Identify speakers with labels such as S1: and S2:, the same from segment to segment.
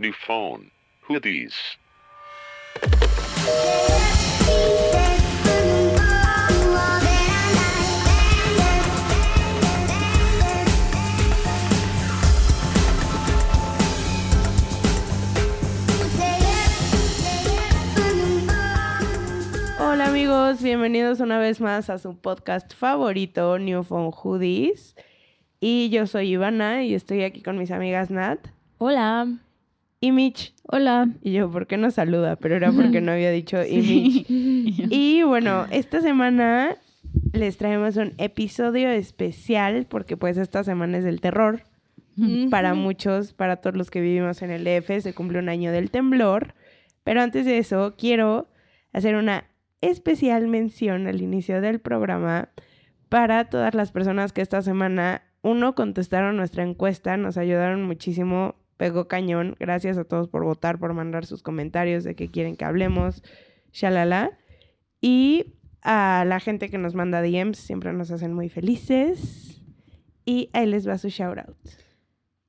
S1: New phone. Who these?
S2: Hola amigos, bienvenidos una vez más a su podcast favorito, New Phone Hoodies. Y yo soy Ivana y estoy aquí con mis amigas Nat
S3: Hola.
S2: Y Mitch.
S3: Hola.
S2: Y yo, ¿por qué no saluda? Pero era porque no había dicho y Mitch. Y bueno, esta semana les traemos un episodio especial porque pues esta semana es del terror. Para muchos, para todos los que vivimos en el DF, se cumple un año del temblor. Pero antes de eso, quiero hacer una especial mención al inicio del programa para todas las personas que esta semana, uno, contestaron nuestra encuesta, nos ayudaron muchísimo, pegó cañón. Gracias a todos por votar, por mandar sus comentarios de qué quieren que hablemos, shalala. Y a la gente que nos manda DMs, siempre nos hacen muy felices. Y ahí les va su shout out.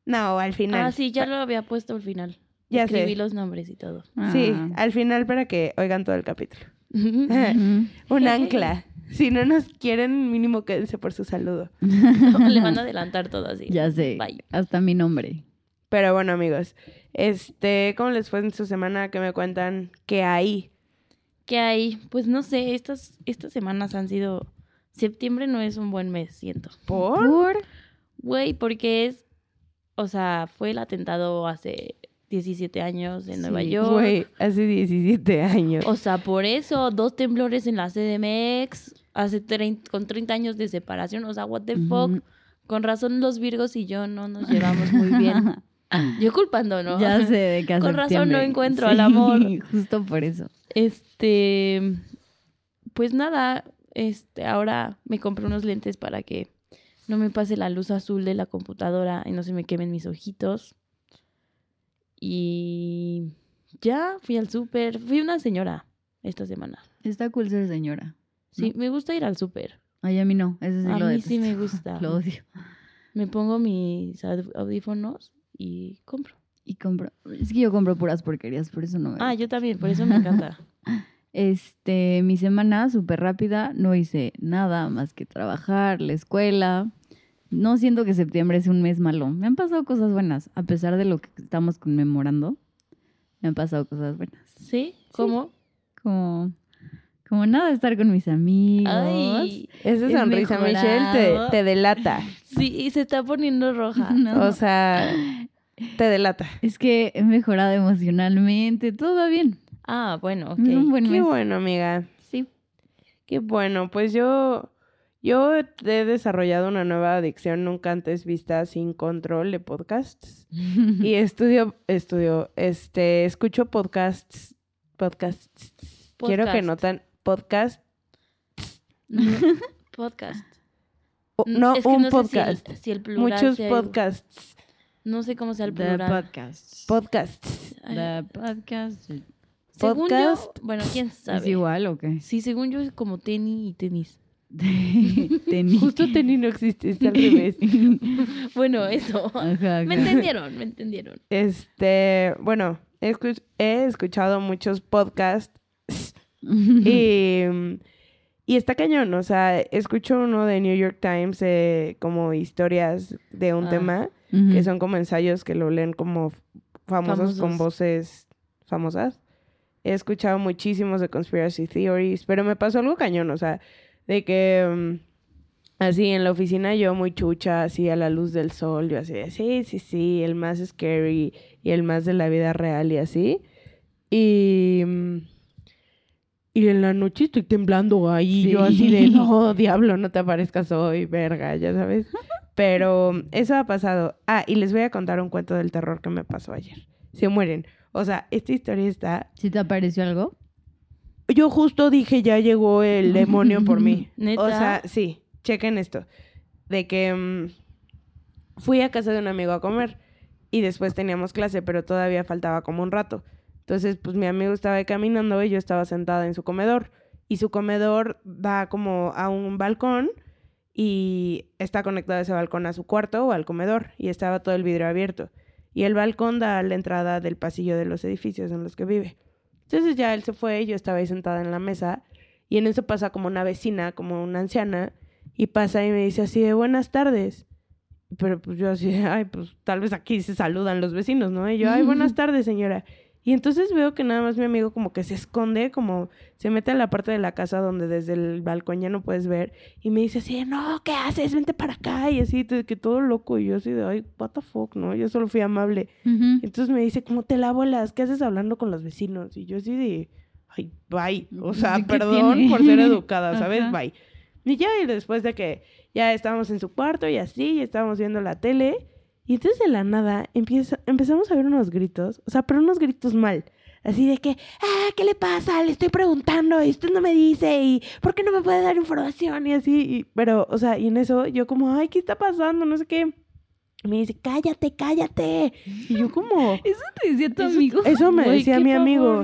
S2: No, al final.
S3: Ah, sí, ya lo había puesto al final.
S2: Ya
S3: Escribí
S2: sé.
S3: los nombres y todo.
S2: Sí,
S4: Ah.
S2: al final para que oigan todo el capítulo. Un ancla. Si no nos quieren, mínimo quédense por su saludo.
S3: Le van a adelantar todo así.
S4: Ya sé.
S3: Bye.
S4: Hasta mi nombre.
S2: Pero bueno, amigos, este, ¿cómo les fue en su semana? ¿Qué me cuentan? ¿Qué hay?
S3: ¿Qué hay? Pues no sé, estas, estas semanas han sido... Septiembre no es un buen mes, siento.
S2: ¿Por?
S3: Güey, porque es... O sea, fue el atentado hace 17 años en Nueva
S4: Sí,
S3: York.
S2: Güey, hace 17 años.
S3: O sea, por eso, dos temblores en la CDMX, hace trein- con 30 años de separación, o sea, what the fuck. Con razón los Virgos y yo no nos llevamos muy bien. Yo culpando, ¿no?
S4: Ya sé de qué
S3: Con razón no encuentro al amor.
S4: Justo por eso.
S3: Este, pues nada, este, ahora me compré unos lentes para que no me pase la luz azul de la computadora y no se me quemen mis ojitos. Y ya fui al súper, fui una señora esta semana.
S4: Está cool ser señora.
S3: Sí, me gusta ir al súper.
S4: Ay, a mí no. Ese sí
S3: A
S4: lo
S3: mí sí me gusta.
S4: Lo odio.
S3: Me pongo mis aud- audífonos y compro.
S4: Y compro. Es que yo compro puras porquerías, por eso no me
S3: Ah, yo también, por eso me encanta.
S4: Este, mi semana súper rápida, no hice nada más que trabajar, la escuela. No siento que septiembre es un mes malo. Me han pasado cosas buenas, a pesar de lo que estamos conmemorando. Me han pasado cosas buenas.
S3: ¿Sí? ¿Cómo?
S4: Como, como nada, estar con mis amigos.
S3: Ay,
S2: Esa sonrisa, Michelle, te, te delata.
S3: sí, y se está poniendo roja.
S4: No.
S2: O sea, te delata.
S4: Es que he mejorado emocionalmente, todo va bien.
S3: Ah, bueno, ok.
S4: Es un buen
S2: Qué
S4: mes.
S2: bueno, amiga.
S3: Sí.
S2: Qué bueno, pues yo, yo he desarrollado una nueva adicción nunca antes vista sin control de podcasts. Y estudio, estudio, este, escucho podcasts, podcasts. Quiero que notan podcast,
S3: Podcast.
S2: o- no
S3: es que
S2: un
S3: no sé si el-
S2: podcast,
S3: Si el, plural
S2: muchos
S3: sea-
S2: podcasts,
S3: No sé cómo sea el
S4: The
S3: plural.
S4: podcast.
S2: podcasts.
S3: Ay,
S4: The podcast.
S3: según
S2: podcast.
S3: yo, bueno, quién sabe.
S4: ¿Es igual o qué?
S3: Sí, según yo es como tenis y tenis.
S4: Tenis.
S2: Justo tenis no existe, está al revés.
S3: Bueno, eso.
S4: Ajá, ajá.
S3: Me entendieron, me entendieron.
S2: Este, bueno, he escuchado muchos podcasts y, y está cañón, o sea, escucho uno de New York Times eh, como historias de un
S3: Ah.
S2: tema, Que son como ensayos que lo leen como famosos, con voces famosas. He escuchado muchísimos de conspiracy theories, pero me pasó algo cañón, o sea, de que mm, así en la oficina yo muy chucha, así a la luz del sol, yo así, de, sí, sí, sí, el más scary y el más de la vida real y así. Y, mm, y en la noche estoy temblando ahí, yo así de,
S4: Sí.
S2: no, diablo, no te aparezcas hoy, verga, ya sabes. Pero eso ha pasado. Ah, y les voy a contar un cuento del terror que me pasó ayer. Se mueren. O sea, esta historia está...
S4: ¿Sí te apareció algo?
S2: Yo justo dije, ya llegó el demonio por mí.
S3: ¿Neta?
S2: O sea, sí, chequen esto. De que mm, fui a casa de un amigo a comer y después teníamos clase, pero todavía faltaba como un rato. Entonces, pues mi amigo estaba ahí caminando y yo estaba sentada en su comedor. Y su comedor da como a un balcón y está conectado ese balcón a su cuarto o al comedor y estaba todo el vidrio abierto. y el balcón da a la entrada del pasillo de los edificios en los que vive. Entonces ya él se fue, yo estaba ahí sentada en la mesa y en eso pasa como una vecina, como una anciana, y pasa y me dice así de buenas tardes. Pero pues yo así, de, ay, pues tal vez aquí se saludan los vecinos, ¿no? Y yo, ay, buenas tardes, señora. Y entonces veo que nada más mi amigo como que se esconde, como se mete a la parte de la casa donde desde el balcón ya no puedes ver. Y me dice así, no, ¿qué haces? Vente para acá. Y así, que todo loco. Y yo así de, ay, what the fuck, ¿no? Yo solo fui amable. Entonces me dice, ¿cómo te la bolas? ¿Qué haces hablando con los vecinos? Y yo así de, ay, bye. O sea,
S4: Sí, ¿qué
S2: perdón
S4: tiene?
S2: por ser educada, ¿sabes?
S4: Ajá.
S2: Bye. Y ya, y después de que ya estábamos en su cuarto y así, y estábamos viendo la tele, y entonces de la nada empieza, empezamos a ver unos gritos, o sea, pero unos gritos mal. Así de que, ah, ¿qué le pasa? Le estoy preguntando y usted no me dice y ¿por qué no me puede dar información? Y así, y- pero, o sea, y en eso yo como, ay, ¿qué está pasando? No sé qué. Y me dice, cállate, cállate. Y yo como,
S4: Eso te decía tu amigo.
S2: eso me decía mi amigo.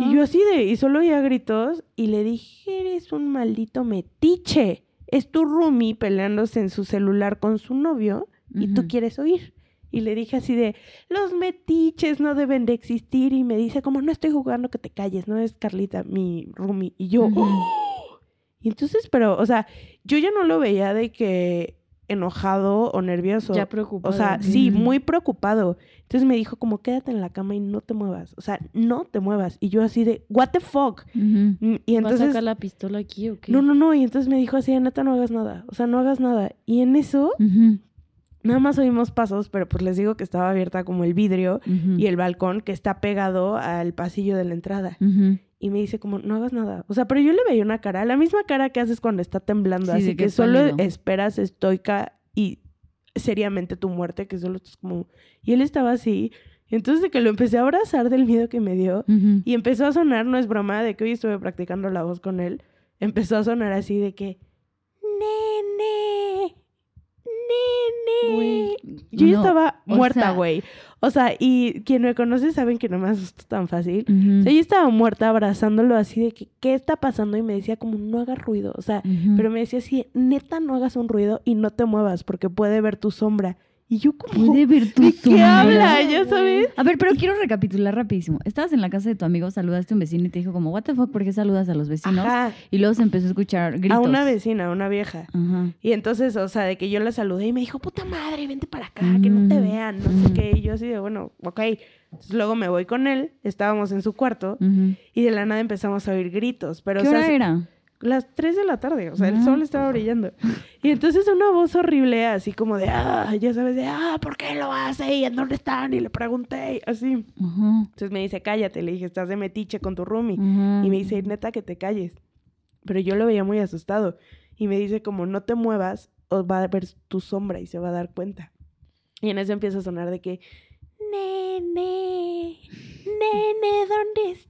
S2: Y yo así de, y solo oía gritos y le dije, eres un maldito metiche. Es tu roomie peleándose en su celular con su novio y tú quieres oír. Y le dije así de, los metiches no deben de existir. Y me dice, como no estoy jugando, que te calles, no es Carlita, mi roomie. Y yo. "Oh". Y entonces, pero, o sea, yo ya no lo veía de que enojado o nervioso.
S3: Ya preocupado.
S2: O sea, sí, muy preocupado. Entonces me dijo como, quédate en la cama y no te muevas. O sea, no te muevas. Y yo así de, what the fuck. Mm, Y
S3: ¿Va a
S2: entonces,
S3: sacar la pistola aquí o qué?
S2: no, no, no. Y entonces me dijo así, neta, no hagas nada. O sea, no hagas nada. Y en eso. Nada más oímos pasos, pero pues les digo que estaba abierta como el vidrio y el balcón que está pegado al pasillo de la entrada. Y me dice como, no hagas nada. O sea, pero yo le veía una cara, la misma cara que haces cuando está temblando.
S4: Sí,
S2: así que,
S4: que
S2: solo esperas estoica y seriamente tu muerte, que solo estás como... Y él estaba así. Y entonces de que lo empecé a abrazar del miedo que me dio. Y empezó a sonar, no es broma, de que hoy estuve practicando la voz con él. Empezó a sonar así de que... Nene. Nene. Yo
S4: No,
S2: estaba muerta, güey. O sea, y quien me conoce saben que no me asusto tan fácil.
S4: Ujú.
S2: O sea, yo estaba muerta abrazándolo así de que, ¿qué está pasando? Y me decía como, no hagas ruido. O sea, pero me decía así, neta, no hagas un ruido y no te muevas porque puede ver tu sombra. Y yo como,
S4: Puede ver tu
S2: ¿de qué habla? ¿Ya sabes?
S4: A ver, pero quiero recapitular rapidísimo. Estabas en la casa de tu amigo, saludaste a un vecino y te dijo como, what the fuck, ¿por qué saludas a los vecinos?
S2: Ajá,
S4: Y luego se empezó a escuchar gritos.
S2: a una vecina, a una vieja.
S4: Ajá.
S2: Y entonces, o sea, de que yo la saludé y me dijo, puta madre, vente para acá, que no te
S4: Mm,
S2: vean, no sé
S4: mm.
S2: qué. Y yo así de, bueno, ok. Entonces luego me voy con él, estábamos en su cuarto y de la nada empezamos a oír gritos. Pero,
S4: ¿Qué
S2: o sea,
S4: hora era?
S2: Las 3 de la tarde, o sea, el
S4: Ah.
S2: sol estaba brillando. Y entonces una voz horrible, así como de, ah, ya sabes, de, ah, ¿por qué lo hace? ¿Y en dónde están? Y le pregunté, así. Entonces me dice, cállate, le dije, estás de metiche con tu roomie.
S4: Ajá.
S2: Y me dice, neta, que te calles. Pero yo lo veía muy asustado. Y me dice, como no te muevas, o va a ver tu sombra y se va a dar cuenta. Y en eso empieza a sonar de que, nene, nene, ¿dónde estás?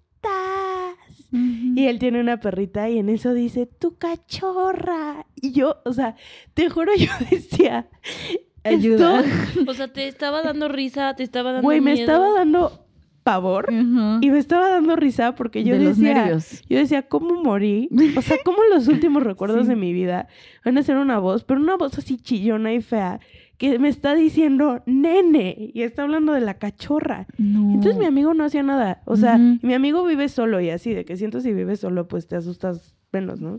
S2: Y él tiene una perrita y en eso dice, tu cachorra. Y yo, o sea, te juro, yo decía,
S4: Ayuda.
S2: esto,
S3: O sea, te estaba dando risa, te estaba dando
S2: güey, me estaba dando pavor y me estaba dando risa porque yo
S4: de
S2: decía, yo decía, ¿cómo morí? O sea, ¿cómo los últimos recuerdos
S4: Sí.
S2: de mi vida van a ser una voz, pero una voz así chillona y fea, que me está diciendo, nene, y está hablando de la cachorra.
S4: No.
S2: Entonces mi amigo no hacía nada. O sea, mi amigo vive solo y así, de que siento si vives solo, pues te asustas menos, ¿no?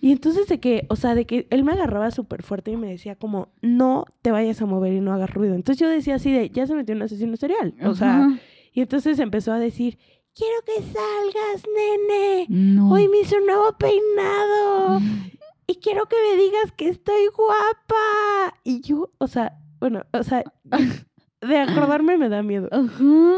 S2: Y entonces de que, o sea, de que él me agarraba súper fuerte y me decía como, no te vayas a mover y no hagas ruido. Entonces yo decía así de, ya se metió un asesino serial. O sea, y entonces empezó a decir, quiero que salgas, nene.
S4: no.
S2: Hoy me hice un nuevo peinado. Y quiero que me digas que estoy guapa. Y yo, o sea, bueno, o sea, de acordarme me da miedo.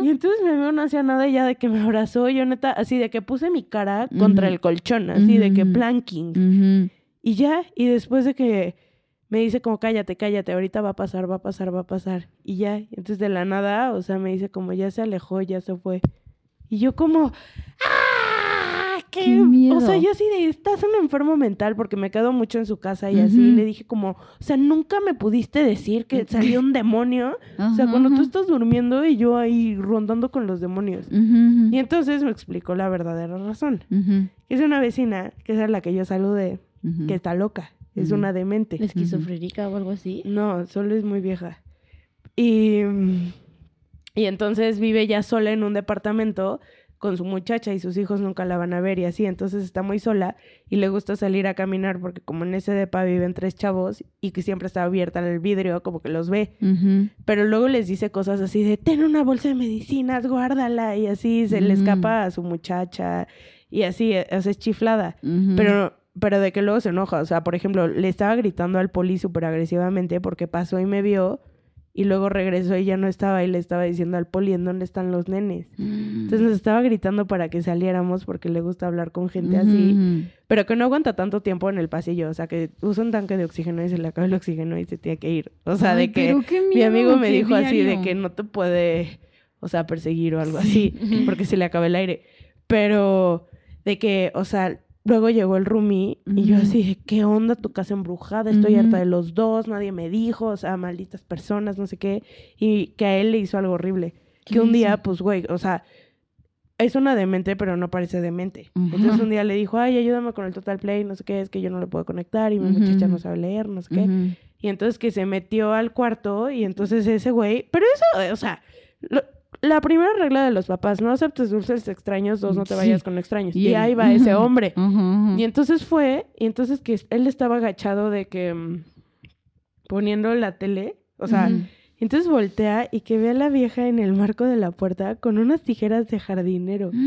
S2: Y entonces mi amigo no hacía nada ya de que me abrazó, yo neta, así de que puse mi cara contra el colchón, así de que planking. Y ya, y después de que me dice como cállate, cállate, ahorita va a pasar, va a pasar, va a pasar. Y ya, entonces de la nada, o sea, me dice como ya se alejó, ya se fue. Y yo como, ¡ah! ¡Qué,
S4: Qué
S2: O sea,
S4: miedo.
S2: yo así de, estás un enfermo mental porque me quedo mucho en su casa y así. Y le dije como, o sea, nunca me pudiste decir que salió un demonio. O sea, cuando tú estás durmiendo y yo ahí rondando con los demonios. Y entonces me explicó la verdadera razón. Es una vecina, que es a la que yo saludé, que está loca. Es una demente.
S3: ¿Esquizofrénica o algo así?
S2: No, solo es muy vieja. Y Y entonces vive ya sola en un departamento con su muchacha y sus hijos nunca la van a ver y así. Entonces está muy sola y le gusta salir a caminar porque como en ese depa viven tres chavos y que siempre está abierta el vidrio, como que los ve. Pero luego les dice cosas así de, ten una bolsa de medicinas, guárdala. Y así se le escapa a su muchacha y así, eh, o sea, es chiflada. Pero, pero de que luego se enoja. O sea, por ejemplo, le estaba gritando al poli súper agresivamente porque pasó y me vio y luego regresó y ya no estaba y le estaba diciendo al poli en dónde están los nenes.
S4: Mm.
S2: Entonces nos estaba gritando para que saliéramos porque le gusta hablar con gente así,
S4: Ujú.
S2: pero que no aguanta tanto tiempo en el pasillo. O sea, que usa un tanque de oxígeno y se le acaba el oxígeno y se tiene que ir. O sea,
S4: Ay,
S2: de que
S4: qué
S2: mi
S4: miedo,
S2: amigo me dijo así de que no te puede, o sea, perseguir o algo así, porque se le acaba el aire. Pero de que, o sea, luego llegó el roomie y yo así de, ¿qué onda tu casa embrujada? Estoy harta de los dos, nadie me dijo, o sea, malditas personas, no sé qué. Y que a él le hizo algo horrible.
S4: ¿Qué
S2: Que un día, pues, güey, o sea, es una demente, pero no parece demente. Entonces un día le dijo, ay, ayúdame con el Total Play, no sé qué, es que yo no le puedo conectar y mi muchacha no sabe leer, no sé qué. Y entonces que se metió al cuarto y entonces ese güey, pero eso, o sea, lo- la primera regla de los papás, no aceptes dulces extraños, dos, no te
S4: Sí.
S2: vayas con extraños.
S4: Y
S2: ahí va ese hombre. Y entonces fue, y entonces que él estaba agachado de que mm, poniendo la tele, o sea. Entonces voltea y que ve a la vieja en el marco de la puerta con unas tijeras de jardinero.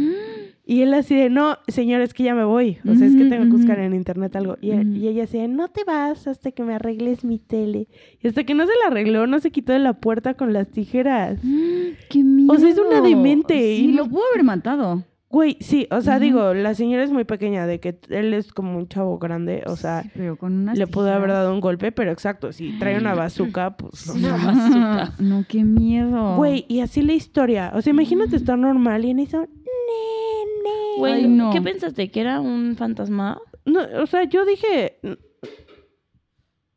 S2: Y él así de, no, señor, es que ya me voy. O sea, es que tengo que buscar en internet algo. Y, ella así de, no te vas hasta que me arregles mi tele. Y hasta que no se la arregló, no se quitó de la puerta con las tijeras.
S4: ¡Qué miedo!
S2: O sea, es una demente,
S4: Sí,
S2: y
S4: lo pudo haber matado.
S2: Güey, sí, o sea, digo, la señora es muy pequeña, de que él es como un chavo grande, o sea,
S4: Sí, pero con unas
S2: le pudo haber dado un golpe, pero exacto, si trae una bazooka, pues...
S3: Una bazooka.
S4: No, qué miedo.
S2: Güey, y así la historia. O sea, imagínate estar normal y en eso... Nene.
S3: Güey,
S4: Ay, no.
S3: ¿qué pensaste? ¿Que era un fantasma?
S2: No, o sea, yo dije,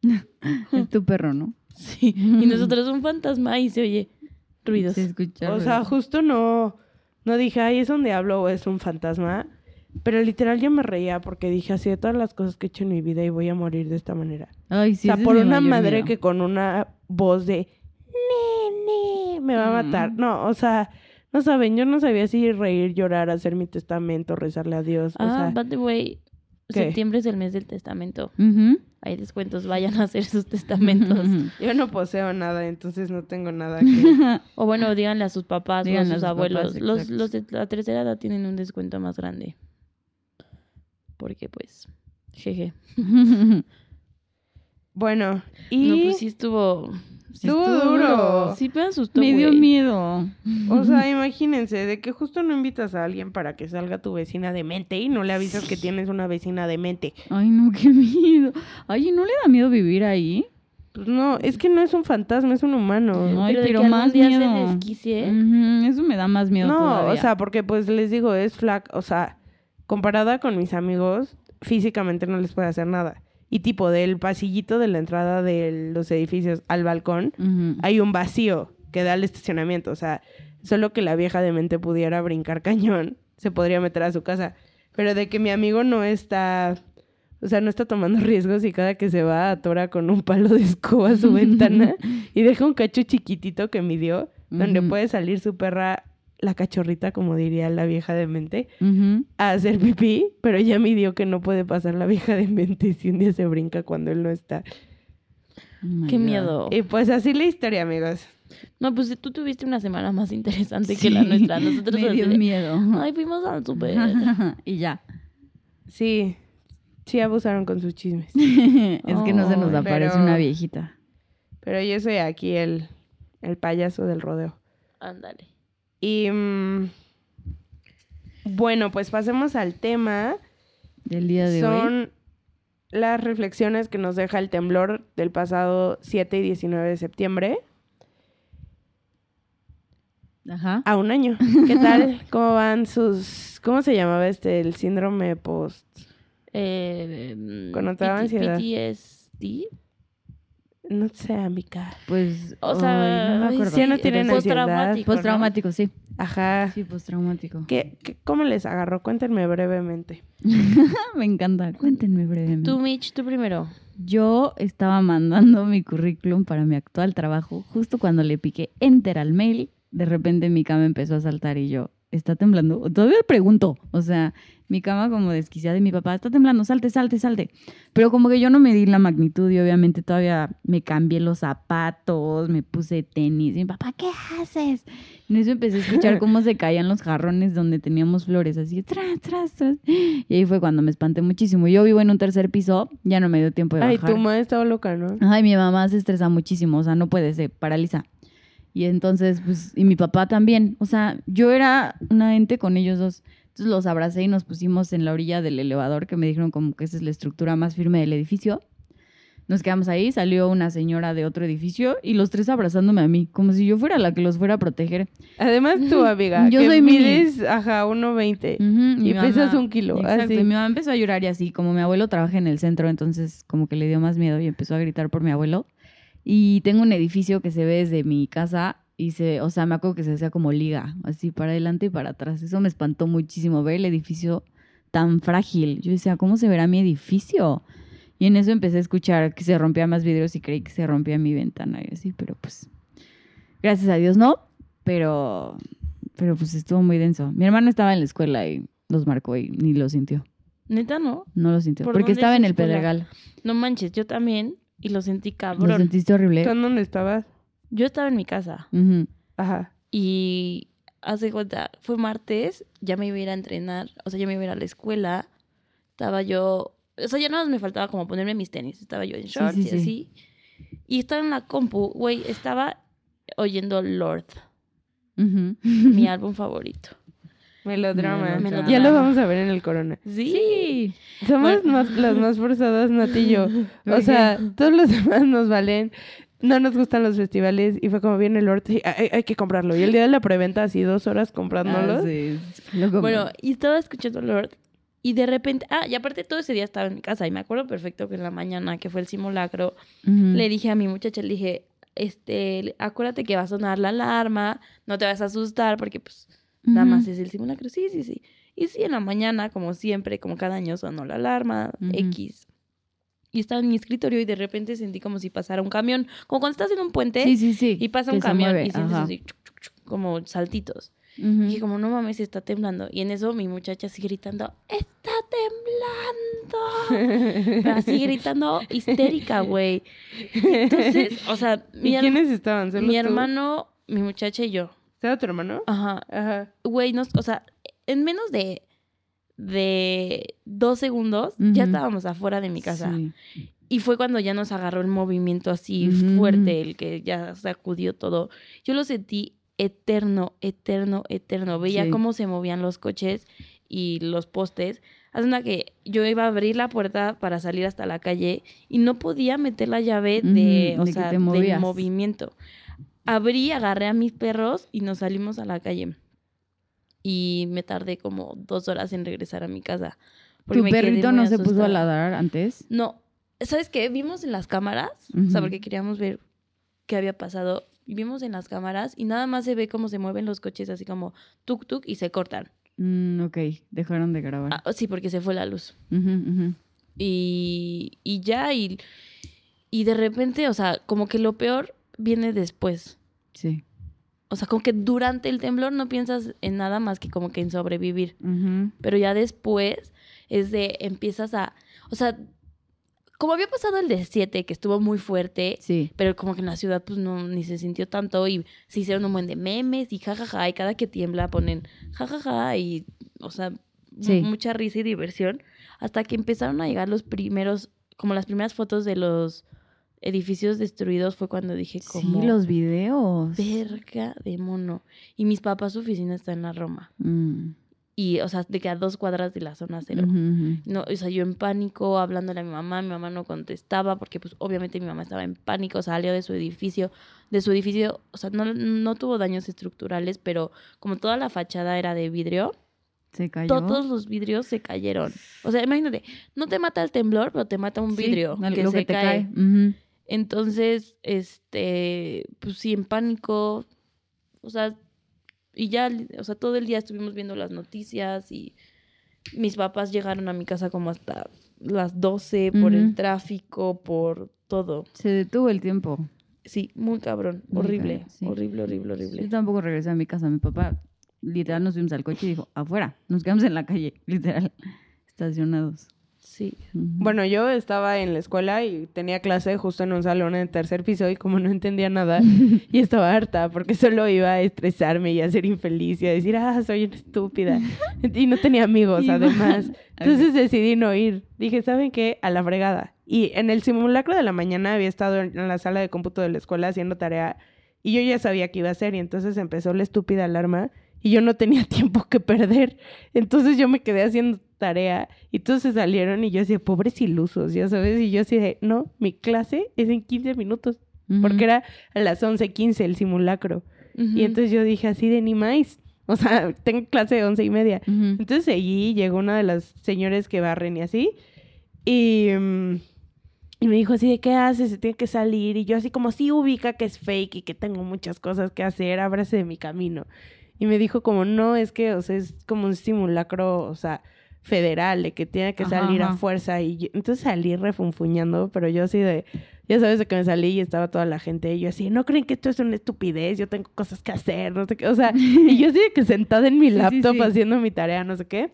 S4: Es tu perro, ¿no?
S3: Sí. Y nosotros un fantasma y se oye ruidos.
S4: Se escucha.
S2: O sea,
S4: ruido.
S2: justo no, no dije, ay, es un diablo o es un fantasma. Pero literal yo me reía porque dije así de todas las cosas que he hecho en mi vida y voy a morir de esta manera.
S4: Ay, sí,
S2: o sea, por una madre
S4: miedo.
S2: que con una voz de nene me va a matar.
S4: Mm.
S2: No, o sea, no saben, yo no sabía si reír, llorar, hacer mi testamento, rezarle a Dios. o
S3: Ah,
S2: sea,
S3: by the way,
S2: ¿Qué?
S3: septiembre es el mes del testamento. Hay descuentos, vayan a hacer sus testamentos.
S2: yo no poseo nada, entonces no tengo nada que...
S3: o bueno, díganle a sus papás
S4: Díganle
S3: o
S4: a
S3: a sus abuelos.
S4: papás,
S3: los, los de la tercera edad tienen un descuento más grande. Porque pues, jeje.
S2: Bueno, y...
S3: No, pues sí estuvo...
S4: Sí
S2: Estuvo duro.
S3: Sí me asustó,
S4: Me dio miedo.
S2: O sea, imagínense, de que justo no invitas a alguien para que salga tu vecina de mente y no le avisas que tienes una vecina de mente.
S4: Ay, no, qué miedo. Ay, ¿no le da miedo vivir ahí?
S2: Pues no, es que no es un fantasma, es un humano.
S4: Ay,
S3: pero de
S4: pero
S3: que
S4: más
S3: día
S4: miedo.
S3: se desquicie.
S4: Eso me da más miedo
S2: no,
S4: todavía.
S2: o sea, porque pues les digo, es flac, o sea, comparada con mis amigos, físicamente no les puede hacer nada. Y tipo, del pasillito de la entrada de los edificios al balcón, hay un vacío que da al estacionamiento. O sea, solo que la vieja de mente pudiera brincar cañón, se podría meter a su casa. Pero de que mi amigo no está, o sea, no está tomando riesgos y cada que se va atora con un palo de escoba a su ventana y deja un cacho chiquitito que midió, donde puede salir su perra, la cachorrita, como diría la vieja de mente,
S4: Ujú.
S2: a hacer pipí, pero ya midió que no puede pasar la vieja de mente si un día se brinca cuando él no está.
S4: Oh
S3: Qué
S4: God.
S3: miedo.
S2: Y pues así la historia, amigos.
S3: No, pues tú tuviste una semana más interesante que la nuestra. Nosotros
S4: me
S3: así
S4: dio
S3: de,
S4: miedo.
S3: Ay, fuimos al super.
S4: y ya.
S2: Sí, sí abusaron con sus chismes.
S4: es que no se nos aparece
S2: pero-
S4: una viejita.
S2: Pero yo soy aquí el, el payaso del rodeo.
S3: Ándale.
S2: Y mm, bueno, pues pasemos al tema.
S4: Del día de hoy.
S2: Son las reflexiones que nos deja el temblor del pasado 7 y 19 de septiembre
S4: Ajá.
S2: a un año. ¿Qué tal? ¿Cómo van sus... ¿Cómo se llamaba este? El síndrome post...
S3: Eh, mm,
S2: Connotaba
S3: PT
S2: ansiedad.
S3: PTSD.
S2: No sé, amiga.
S4: Pues.
S3: O sea,
S4: no me
S3: ay,
S4: acuerdo.
S3: sí,
S2: Ya no tienen
S3: postraumático, ¿no?
S4: Postraumático, sí.
S2: Ajá.
S4: Sí, postraumático.
S2: ¿Qué, qué, cómo les agarró? Cuéntenme brevemente.
S4: Me encanta. Cuéntenme brevemente.
S3: Tú, Mitch, tú primero.
S4: Yo estaba mandando mi currículum para mi actual trabajo justo cuando le piqué enter al mail de repente mi cama empezó a saltar y yo, está temblando. Todavía pregunto, o sea, mi cama como desquiciada de mi papá, está temblando, salte, salte, salte. Pero como que yo no me di la magnitud y obviamente todavía me cambié los zapatos, me puse tenis. Y mi papá, ¿qué haces? En eso empecé a escuchar cómo se caían los jarrones donde teníamos flores, así, tras, tras, tras. Y ahí fue cuando me espanté muchísimo. Yo vivo en un tercer piso, ya no me dio tiempo de
S2: Ay,
S4: bajar.
S2: tu madre estaba loca, ¿no?
S4: Ay, mi mamá se estresa muchísimo, o sea, no puede, se paraliza. Y entonces, pues, y mi papá también. O sea, yo era una ente con ellos dos. Entonces los abracé y nos pusimos en la orilla del elevador, que me dijeron como que esa es la estructura más firme del edificio. Nos quedamos ahí, salió una señora de otro edificio y los tres abrazándome a mí, como si yo fuera la que los fuera a proteger.
S2: Además, tu amiga,
S4: Yo
S2: que
S4: soy mini.
S2: mides, ajá, 1.20.
S4: Ujú, mi
S2: Y pesas un kilo,
S4: Exacto,
S2: así.
S4: y mi mamá empezó a llorar y así, como mi abuelo trabaja en el centro, entonces como que le dio más miedo y empezó a gritar por mi abuelo. Y tengo un edificio que se ve desde mi casa y se, o sea, me acuerdo que se hacía como liga, así para adelante y para atrás. Eso me espantó muchísimo ver el edificio tan frágil. Yo decía, ¿cómo se verá mi edificio? Y en eso empecé a escuchar que se rompía más vidrios y creí que se rompía mi ventana y así, pero pues gracias a Dios no, pero pero pues estuvo muy denso. Mi hermano estaba en la escuela y los marcó y ni lo sintió.
S3: Neta, ¿no?
S4: No lo sintió.
S3: ¿Por
S4: Porque estaba
S3: es
S4: en el
S3: escuela?
S4: Pedregal.
S3: No manches, yo también. Y lo sentí
S4: ¿Lo
S3: cabrón.
S4: sentiste horrible?
S2: ¿Tú en dónde estabas?
S3: Yo estaba en mi casa.
S2: Ajá.
S3: Y hace cuenta, fue martes, ya me iba a ir a entrenar, o sea, ya me iba a ir a la escuela. Estaba yo, o sea, ya nada más me faltaba como ponerme mis tenis. Estaba yo en shorts
S4: sí,
S3: y
S4: sí.
S3: así. Y estaba en la compu, güey, estaba oyendo Lord, mi álbum favorito.
S2: Melodrama.
S4: Melodrama.
S2: Ya lo vamos a ver en el corona.
S3: Sí.
S2: Somos
S3: Bueno.
S2: más- las más forzadas, Nati y yo. O
S4: ¿Por
S2: sea, todos los demás nos valen. No nos gustan los festivales. Y fue como viene el Lord. sí, hay, hay que comprarlo. Y el día de la preventa, así dos horas comprándolos.
S4: Ah, sí. Lo.
S3: Bueno, y estaba escuchando Lord. Y de repente, ah, y aparte todo ese día estaba en mi casa. Y me acuerdo perfecto que en la mañana, que fue el simulacro, le dije a mi muchacha, le dije, este, acuérdate que va a sonar la alarma, no te vas a asustar porque pues nada más
S4: Ujú.
S3: es el simulacro. Sí, sí, sí. Y sí, en la mañana, como siempre, como cada año sonó la alarma,
S4: Ujú.
S3: X. Y estaba en mi escritorio y de repente sentí como si pasara un camión, como cuando estás en un puente
S4: Sí, sí, sí.
S3: y pasa
S4: que
S3: un camión
S4: mueve,
S3: y sientes así, chuc, chuc, chuc, como saltitos.
S4: Ujú.
S3: Y dije como, no mames, está temblando. Y en eso mi muchacha así gritando, ¡está temblando! Pero así gritando histérica, güey. Entonces, o sea,
S2: ¿Y
S3: mi, her-
S2: quiénes estaban? ¿Solo
S3: mi
S2: tú?
S3: hermano, mi muchacha y yo.
S2: ¿Estaba tu hermano?
S3: Ajá.
S2: Ajá.
S3: Güey, nos, o sea, en menos de, de dos segundos ya estábamos afuera de mi casa.
S4: Sí.
S3: Y fue cuando ya nos agarró el movimiento así fuerte, el que ya sacudió todo. Yo lo sentí eterno, eterno, eterno. Veía
S4: Sí.
S3: cómo se movían los coches y los postes. Hace una que yo iba a abrir la puerta para salir hasta la calle y no podía meter la llave de,
S4: Ujú,
S3: o
S4: de
S3: sea,
S4: te
S3: del movimiento. Abrí, agarré a mis perros y nos salimos a la calle. Y me tardé como dos horas en regresar a mi casa.
S4: ¿Tu perrito no se puso a ladrar antes?
S3: No, ¿sabes qué? Vimos en las cámaras, o sea, porque queríamos ver qué había pasado. Vimos en las cámaras y nada más se ve cómo se mueven los coches así como tuk tuk y se cortan.
S4: Mm, ok, dejaron de grabar.
S3: Ah, sí, porque se fue la luz. Y, y ya, y, y de repente, o sea, como que lo peor viene después.
S4: Sí.
S3: O sea, como que durante el temblor no piensas en nada más que como que en sobrevivir. Pero ya después es de empiezas a, o sea, como había pasado el de 7, que estuvo muy fuerte,
S4: Sí.
S3: pero como que en la ciudad pues no ni se sintió tanto y se hicieron un buen de memes y jajaja y cada que tiembla ponen jajaja y o sea
S4: Sí.
S3: mucha risa y diversión hasta que empezaron a llegar los primeros como las primeras fotos de los edificios destruidos fue cuando dije como
S4: Sí, los videos.
S3: verga de mono y mis papás su oficina está en la Roma
S4: Mm.
S3: y o sea de que a dos cuadras de la zona cero no, o sea, yo en pánico, hablándole a mi mamá, mi mamá no contestaba porque pues obviamente mi mamá estaba en pánico, salió de su edificio, de su edificio, o sea, no, no tuvo daños estructurales, pero como toda la fachada era de vidrio,
S4: Se cayó.
S3: todos los vidrios se cayeron. O sea, imagínate, no te mata el temblor, pero te mata un vidrio que
S4: lo
S3: se
S4: que te
S3: cae. Entonces, este, pues sí, en pánico, o sea, y ya, o sea, todo el día estuvimos viendo las noticias y mis papás llegaron a mi casa como hasta las 12 por el tráfico, por todo.
S4: Se detuvo el tiempo.
S3: Sí, muy cabrón.
S4: Muy
S3: horrible,
S4: cabrón, sí.
S3: horrible, horrible,
S4: Yo
S3: horrible.
S4: tampoco regresé a mi casa. Mi papá, literal, nos fuimos al coche y dijo, afuera, nos quedamos en la calle, literal, estacionados.
S3: Sí.
S2: Bueno, yo estaba en la escuela y tenía clase justo en un salón en el tercer piso y como no entendía nada y estaba harta porque solo iba a estresarme y a ser infeliz y a decir, ah, soy una estúpida. Y no tenía amigos, además. Entonces decidí no ir. Dije, ¿saben qué? A la fregada. Y en el simulacro de la mañana había estado en la sala de cómputo de la escuela haciendo tarea y yo ya sabía que iba a hacer y entonces empezó la estúpida alarma y yo no tenía tiempo que perder. Entonces yo me quedé haciendo tarea y todos se salieron y yo decía, pobres ilusos, ya sabes, y yo así de, no, mi clase es en 15 minutos,
S4: Ujú.
S2: porque era a las 11.15 el simulacro.
S3: Ujú.
S2: Y entonces yo dije así de ni más, o sea, tengo clase de once y media.
S4: Ujú.
S2: Entonces seguí, llegó una de las señores que barren y así, y, mm, y me dijo así de, ¿qué haces? Se tiene que salir. Y yo así como, sí ubica que es fake y que tengo muchas cosas que hacer, ábrase de mi camino. Y me dijo como, no, es que, o sea, es como un simulacro, o sea, federal, de que tiene que
S4: Ajá,
S2: salir
S4: ajá.
S2: a fuerza. Y yo- entonces salí refunfuñando, pero yo así de, ya sabes de que me salí y estaba toda la gente. Y yo así, no creen que esto es una estupidez, yo tengo cosas que hacer, no sé qué. O sea, y yo así de que sentada en mi
S4: Sí, sí,
S2: laptop
S4: sí.
S2: haciendo mi tarea, no sé qué.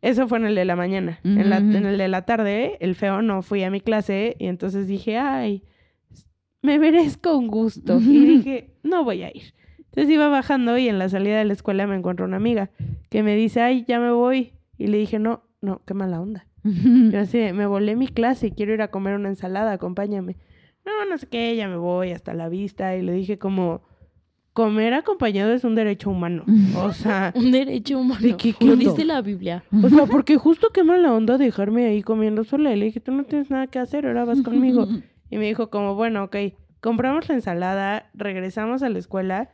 S2: Eso fue en el de la mañana. en, la- en el de la tarde, el feo no fui a mi clase y entonces dije, ay, me merezco un gusto. Y dije, no voy a ir. Entonces iba bajando y en la salida de la escuela me encuentro una amiga que me dice, ay, ya me voy. Y le dije, no, no, qué mala onda. Yo así, me volé mi clase y quiero ir a comer una ensalada, acompáñame. No, no sé qué, ya me voy hasta la vista. Y le dije como, comer acompañado es un derecho humano. O sea,
S3: Un derecho humano.
S2: ¿De qué
S3: Lo dice la Biblia.
S2: o sea, porque justo qué mala onda dejarme ahí comiendo sola. Y le dije, tú no tienes nada que hacer, ahora vas conmigo. Y me dijo como, bueno, ok, compramos la ensalada, regresamos a la escuela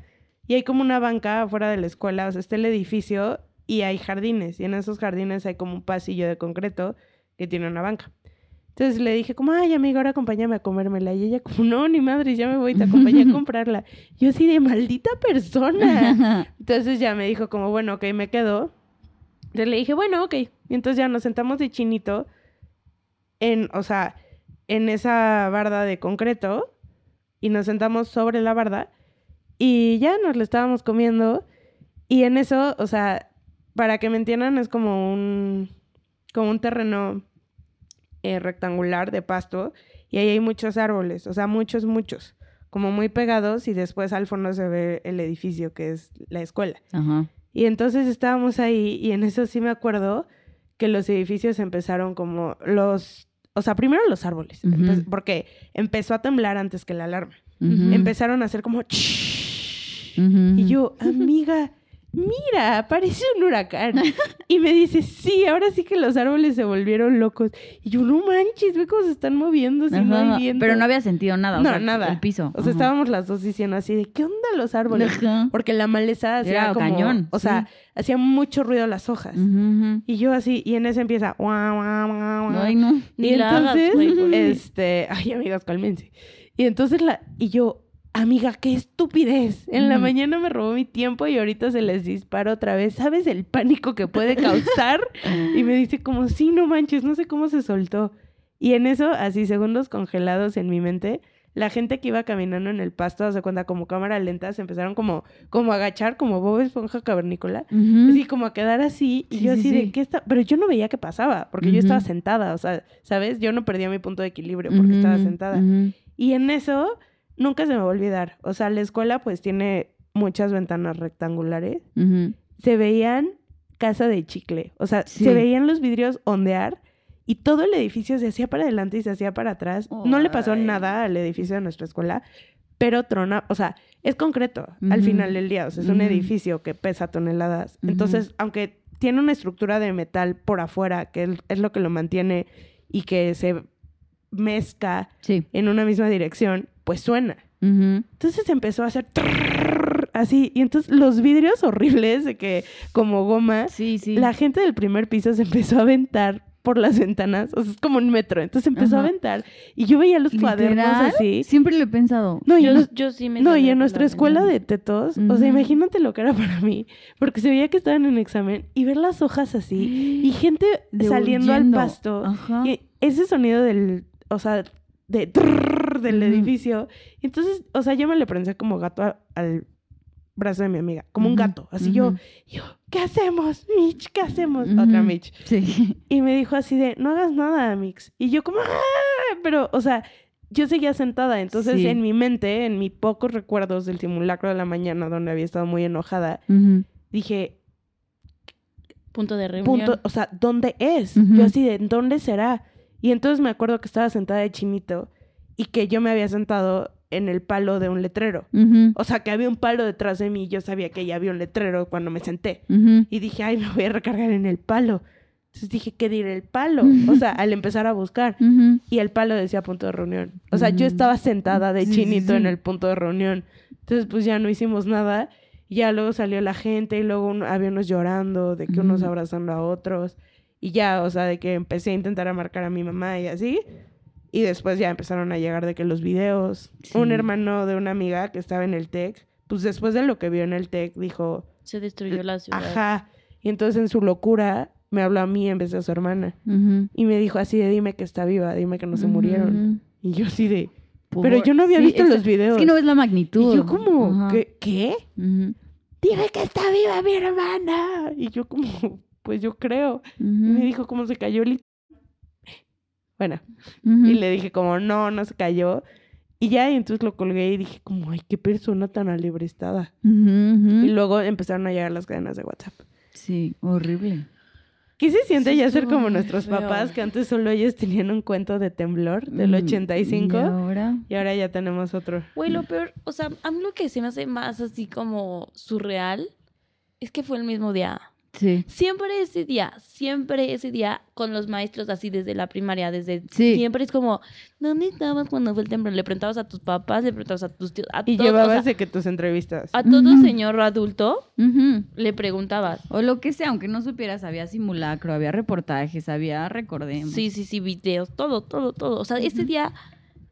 S2: y hay como una banca afuera de la escuela, o sea, está el edificio y hay jardines y en esos jardines hay como un pasillo de concreto que tiene una banca. Entonces le dije como, ay, amiga, ahora acompáñame a comérmela. Y ella como, no, ni madre, ya me voy, te acompañé a comprarla. Yo así de maldita persona. Entonces ya me dijo como, bueno, ok, me quedo. Entonces le dije, bueno, ok. Y entonces ya nos sentamos de chinito en, o sea, en esa barda de concreto y nos sentamos sobre la barda y ya nos lo estábamos comiendo y en eso, o sea, para que me entiendan, es como un, como un terreno eh, rectangular de pasto y ahí hay muchos árboles, o sea, muchos, muchos, como muy pegados y después al fondo se ve el edificio que es la escuela.
S4: Ajá.
S2: Y entonces estábamos ahí y en eso sí me acuerdo que los edificios empezaron como los, o sea, primero los árboles, empe- porque empezó a temblar antes que la alarma. Empezaron a hacer como...
S4: Ujú.
S2: Y yo, amiga, mira, parece un huracán. Y me dice, sí, ahora sí que los árboles se volvieron locos. Y yo, no manches, ve cómo se están moviendo si no
S4: Ajá,
S2: hay viento.
S4: Pero no había sentido nada. o
S2: No,
S4: sea,
S2: nada.
S4: El piso.
S2: O sea,
S4: Ajá.
S2: estábamos las dos diciendo así de, ¿qué onda los árboles?
S4: Ajá.
S2: Porque la maleza hacía
S4: Era
S2: como...
S4: cañón,
S2: o sea, hacía mucho ruido las hojas. Y yo así, y en eso empieza... "Guau, guau, guau, guau".
S4: Ay, no.
S2: Y
S3: Ni la hagas,
S2: entonces, este... Ay, amigas, cálmense. Y entonces la... Y yo, amiga, qué estupidez. En la mañana me robó mi tiempo y ahorita se les dispara otra vez. ¿Sabes el pánico que puede causar? y me dice como, sí, no manches, no sé cómo se soltó. Y en eso, así segundos congelados en mi mente, la gente que iba caminando en el pasto, hace cuenta como cámara lenta, se empezaron como, como a agachar, como Bob Esponja cavernícola.
S4: Ujú.
S2: Así como a quedar así. Y
S4: Sí,
S2: yo
S4: sí,
S2: así
S4: sí.
S2: de qué está. Pero yo no veía qué pasaba, porque yo estaba sentada. O sea, ¿sabes? Yo no perdía mi punto de equilibrio porque estaba
S4: Ujú,
S2: sentada.
S4: ujú.
S2: Y en eso nunca se me va a olvidar. O sea, la escuela pues tiene muchas ventanas rectangulares. Se veían casa de chicle. O sea,
S4: Sí.
S2: se veían los vidrios ondear y todo el edificio se hacía para adelante y se hacía para atrás. No le pasó
S4: Ay.
S2: nada al edificio de nuestra escuela, pero trona, o sea, es concreto al final del día. O sea, es un edificio que pesa toneladas. Entonces, aunque tiene una estructura de metal por afuera, que es- lo que lo mantiene y que se mezca
S4: Sí.
S2: en una misma dirección, pues suena.
S4: Ujú.
S2: Entonces empezó a hacer así. Y entonces los vidrios horribles de que como goma,
S4: Sí, sí.
S2: la gente del primer piso se empezó a aventar por las ventanas. O sea, es como un metro. Entonces empezó a aventar. Y yo veía los cuadernos así.
S4: Siempre lo he pensado.
S2: No,
S3: yo, yo sí me
S2: no, y en nuestra
S3: la
S2: escuela
S3: ventana.
S2: de tetos, o sea, imagínate lo que era para mí, porque se veía que estaban en examen y ver las hojas así y gente
S4: De
S2: saliendo al pasto
S4: Ajá.
S2: y ese sonido del, o sea, de trrr, del edificio. Y entonces, o sea, yo me le prensé como gato a- al brazo de mi amiga, como un gato. Así yo, yo, ¿qué hacemos, Mitch? ¿Qué hacemos? Otra Mitch.
S4: Sí.
S2: Y me dijo así de, no hagas nada, Mix. Y yo como, "Ah", pero, o sea, yo seguía sentada. Entonces,
S4: Sí.
S2: en mi mente, en mis pocos recuerdos del simulacro de la mañana, donde había estado muy enojada, dije,
S3: Punto de reunión.
S2: punto, o sea, ¿dónde es? Yo así de, ¿dónde será? Y entonces me acuerdo que estaba sentada de chinito y que yo me había sentado en el palo de un letrero. O sea, que había un palo detrás de mí y yo sabía que ya había un letrero cuando me senté. Y dije, ay, me voy a recargar en el palo. Entonces dije, ¿qué diré el palo? O sea, al empezar a buscar. Y el palo decía punto de reunión. O sea, yo estaba sentada de
S4: Sí, sí,
S2: chinito en el punto de reunión. Entonces, pues ya no hicimos nada. Ya luego salió la gente y luego un- había unos llorando, de que unos abrazando a otros. Y ya, o sea, de que empecé a intentar a marcar a mi mamá y así. Y después ya empezaron a llegar de que los videos. Un hermano de una amiga que estaba en el TEC, pues después de lo que vio en el TEC, dijo,
S3: Se destruyó la ciudad.
S2: ajá. Y entonces en su locura me habló a mí en vez de a su hermana. Y me dijo así de, dime que está viva, dime que no se murieron. Y yo así de,
S4: Por-
S2: pero yo no había
S4: Sí,
S2: visto
S4: es-
S2: los videos.
S4: Es que no ves la magnitud.
S2: y yo como. ¿qué? ¿qué? Dime que está viva mi hermana. Y yo como, pues yo creo. Y me dijo cómo se cayó. lit- Bueno, y le dije como, no, no se cayó. Y ya, y entonces lo colgué y dije como, ay, qué persona tan alebrestada. Y luego empezaron a llegar las cadenas de WhatsApp.
S4: Sí, horrible.
S2: ¿Qué se siente
S3: Sí,
S2: ya ser como nuestros
S3: feo.
S2: papás, que antes solo ellos tenían un cuento de temblor del
S4: Mm,
S2: 85
S4: ¿Y ahora?
S2: y ahora ya tenemos otro?
S3: Güey, lo peor, o sea, a mí lo que se me hace más así como surreal es que fue el mismo día.
S4: Sí.
S3: Siempre ese día, siempre ese día con los maestros así desde la primaria, desde
S4: Sí.
S3: siempre es como, ¿dónde estabas cuando fue el temblor? Le preguntabas a tus papás, le preguntabas a tus tíos, a
S2: Y
S3: todo, o
S2: llevabas
S3: sea,
S2: de que tus entrevistas.
S3: a todo señor adulto le preguntabas.
S4: O lo que sea, aunque no supieras, había simulacro, había reportajes, había recordemos.
S3: Sí, sí, sí, videos, todo, todo, todo. O sea, ese día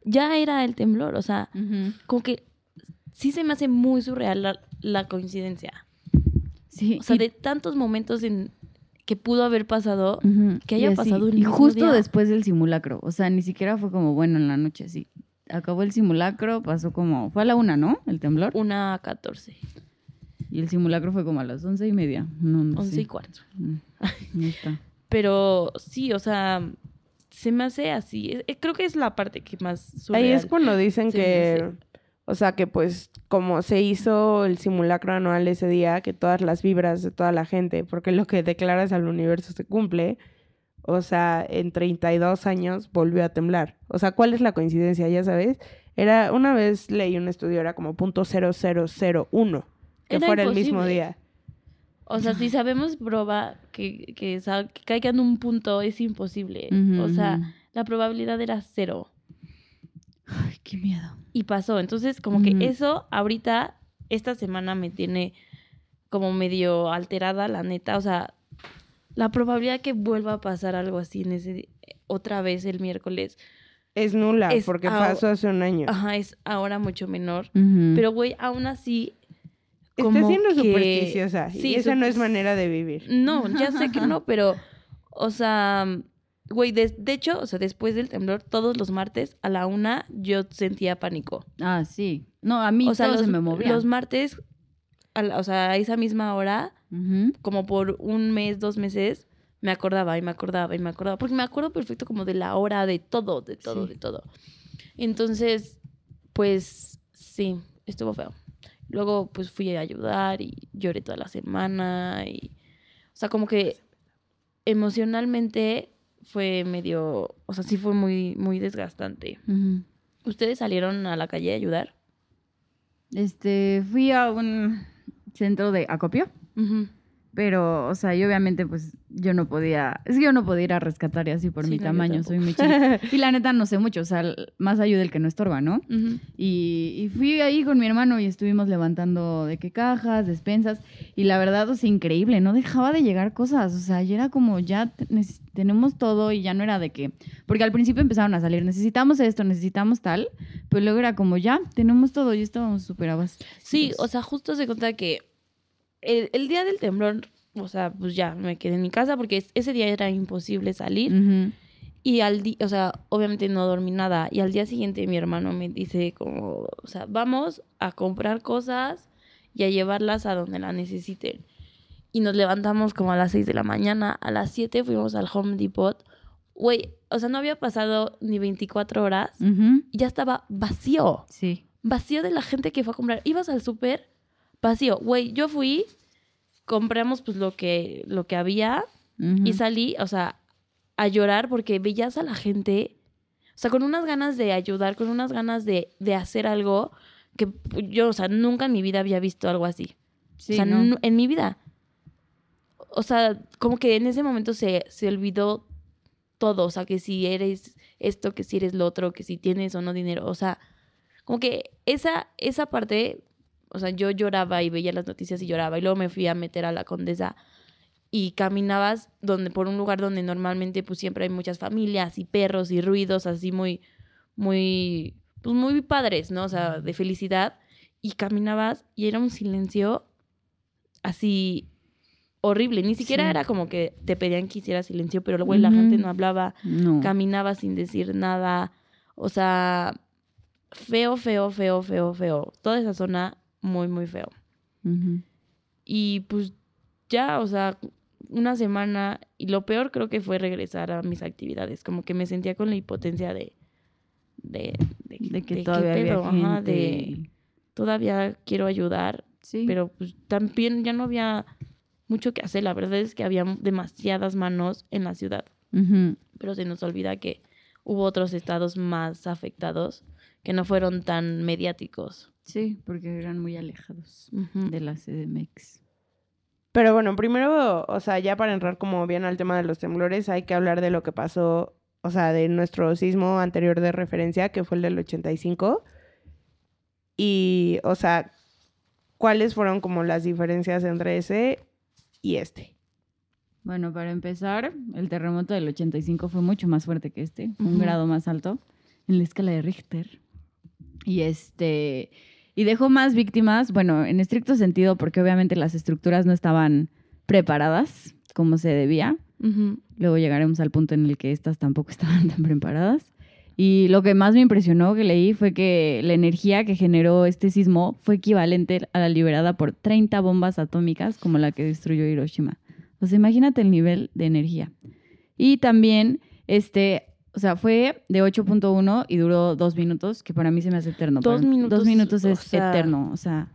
S3: ya era el temblor, o sea, como que sí se me hace muy surreal la, la coincidencia.
S4: Sí.
S3: O sea,
S4: y-
S3: de tantos momentos en que pudo haber pasado, que
S4: y
S3: haya
S4: así,
S3: pasado el
S4: Y
S3: mismo
S4: justo
S3: día.
S4: después del simulacro. O sea, ni siquiera fue como, bueno, en la noche, sí. Acabó el simulacro, pasó como, fue a la una, ¿no? El temblor.
S3: una a 14,
S4: Y el simulacro fue como a las once y media. No, no
S3: 11
S4: sé.
S3: y cuarto.
S4: Mm, está.
S3: Pero sí, o sea, se me hace así. Eh, Creo que es la parte que más surreal.
S2: Ahí es cuando dicen
S3: se
S2: que, o sea, que pues como se hizo el simulacro anual ese día, que todas las vibras de toda la gente, porque lo que declaras al universo se cumple, o sea, en 32 años volvió a temblar. O sea, ¿cuál es la coincidencia? Ya sabes, era, una vez leí un estudio, era como punto .0001, que
S3: Era
S2: fuera el mismo día.
S3: O sea, si sabemos proba que, que, que caiga en un punto es imposible. O sea, la probabilidad era cero.
S4: Ay, qué miedo.
S3: Y pasó. Entonces, como que
S4: Ujú.
S3: eso ahorita, esta semana me tiene como medio alterada, la neta. O sea, la probabilidad que vuelva a pasar algo así en ese otra vez el miércoles,
S2: Es nula,
S3: Es
S2: porque pasó hace un año.
S3: ajá, es ahora mucho menor. Pero, güey, aún así.
S2: Está
S3: como
S2: siendo
S3: que-
S2: supersticiosa.
S3: Sí,
S2: y esa no es manera de vivir.
S3: No, ya sé que no, pero, o sea, güey, de, de hecho, o sea, después del temblor, todos los martes a la una yo sentía pánico.
S4: Ah, sí. No, a mí
S3: o sea,
S4: todo
S3: los,
S4: se me movía.
S3: los martes, a la- o sea, a esa misma hora,
S4: Ujú.
S3: como por un mes, dos meses, me acordaba y me acordaba y me acordaba, porque me acuerdo perfecto como de la hora, de todo, de todo,
S4: Sí.
S3: de todo. Entonces, pues, sí, estuvo feo. Luego, pues, fui a ayudar y lloré toda la semana y, o sea, como que emocionalmente fue medio, o sea, sí fue muy, muy desgastante. ¿Ustedes salieron a la calle a ayudar?
S4: Este, fui a un centro de acopio,
S3: Ujú.
S4: Pero, o sea, yo obviamente, pues, yo no podía, es que yo no podía ir a rescatar y así por
S3: Sí,
S4: mi
S3: no,
S4: tamaño, soy muy chiquita. Y la neta no sé mucho, o sea, más ayuda el que no estorba, ¿no? Y, y fui ahí con mi hermano y estuvimos levantando de qué cajas, despensas, y la verdad, o sea, increíble, no dejaba de llegar cosas, o sea, ya era como, ya tenemos todo y ya no era de que, porque al principio empezaron a salir, necesitamos esto, necesitamos tal, pero luego era como, ya, tenemos todo, y estábamos súper abastecidos.
S3: Sí, o sea, justo se cuenta que el, el día del temblor, o sea, pues ya me quedé en mi casa porque es- ese día era imposible salir.
S4: Ujú.
S3: Y al día, o sea, obviamente no dormí nada. Y al día siguiente mi hermano me dice como, o sea, vamos a comprar cosas y a llevarlas a donde la necesiten. Y nos levantamos como a las 6 de la mañana. A las 7 fuimos al Home Depot. Güey, o sea, no había pasado ni 24 horas
S4: Ujú.
S3: y ya estaba vacío.
S4: Sí.
S3: Vacío de la gente que fue a comprar. Ibas al súper, vacío. Güey, yo fui, compramos pues lo que, lo que había y salí, o sea, a llorar porque veías a la gente, o sea, con unas ganas de ayudar, con unas ganas de, de hacer algo que yo, o sea, nunca en mi vida había visto algo así.
S4: Sí,
S3: o sea,
S4: no.
S3: en mi vida. O sea, como que en ese momento se, se olvidó todo. O sea, que si eres esto, que si eres lo otro, que si tienes o no dinero. O sea, como que esa, esa parte, o sea, yo lloraba y veía las noticias y lloraba. Y luego me fui a meter a la condesa y caminabas donde, por un lugar donde normalmente pues siempre hay muchas familias y perros y ruidos así muy, muy, pues muy padres, ¿no? O sea, de felicidad. Y caminabas y era un silencio así horrible. Ni siquiera
S4: Sí.
S3: era como que te pedían que hiciera silencio, pero güey, la gente no hablaba,
S4: No.
S3: caminaba sin decir nada. O sea, feo, feo, feo, feo, feo. Toda esa zona muy, muy feo. Y pues ya, o sea, una semana. Y lo peor creo que fue regresar a mis actividades. Como que me sentía con la impotencia de. De,
S4: De que
S3: qué
S4: todavía había
S3: pedo, ajá, de todavía quiero ayudar,
S4: Sí.
S3: pero pues también ya no había mucho que hacer. La verdad es que había demasiadas manos en la ciudad, pero se nos olvida que hubo otros estados más afectados que no fueron tan mediáticos.
S4: Sí, porque eran muy alejados de la CDMX.
S2: Pero bueno, primero, o sea, ya para entrar como bien al tema de los temblores, hay que hablar de lo que pasó, o sea, de nuestro sismo anterior de referencia, que fue el del 85. Y, o sea, ¿cuáles fueron como las diferencias entre ese y este?
S4: Bueno, para empezar, el terremoto del 85 fue mucho más fuerte que este, un grado más alto en la escala de Richter. Y este y dejó más víctimas, bueno, en estricto sentido porque obviamente las estructuras no estaban preparadas como se debía.
S3: Ujú.
S4: Luego llegaremos al punto en el que estas tampoco estaban tan preparadas. Y lo que más me impresionó que leí fue que la energía que generó este sismo fue equivalente a la liberada por 30 bombas atómicas como la que destruyó Hiroshima. O sea, imagínate el nivel de energía. Y también, este, o sea, fue de 8.1 y duró dos minutos, que para mí se me hace eterno.
S3: Dos minutos,
S4: Dos minutos
S3: o
S4: es
S3: sea-
S4: eterno, o sea,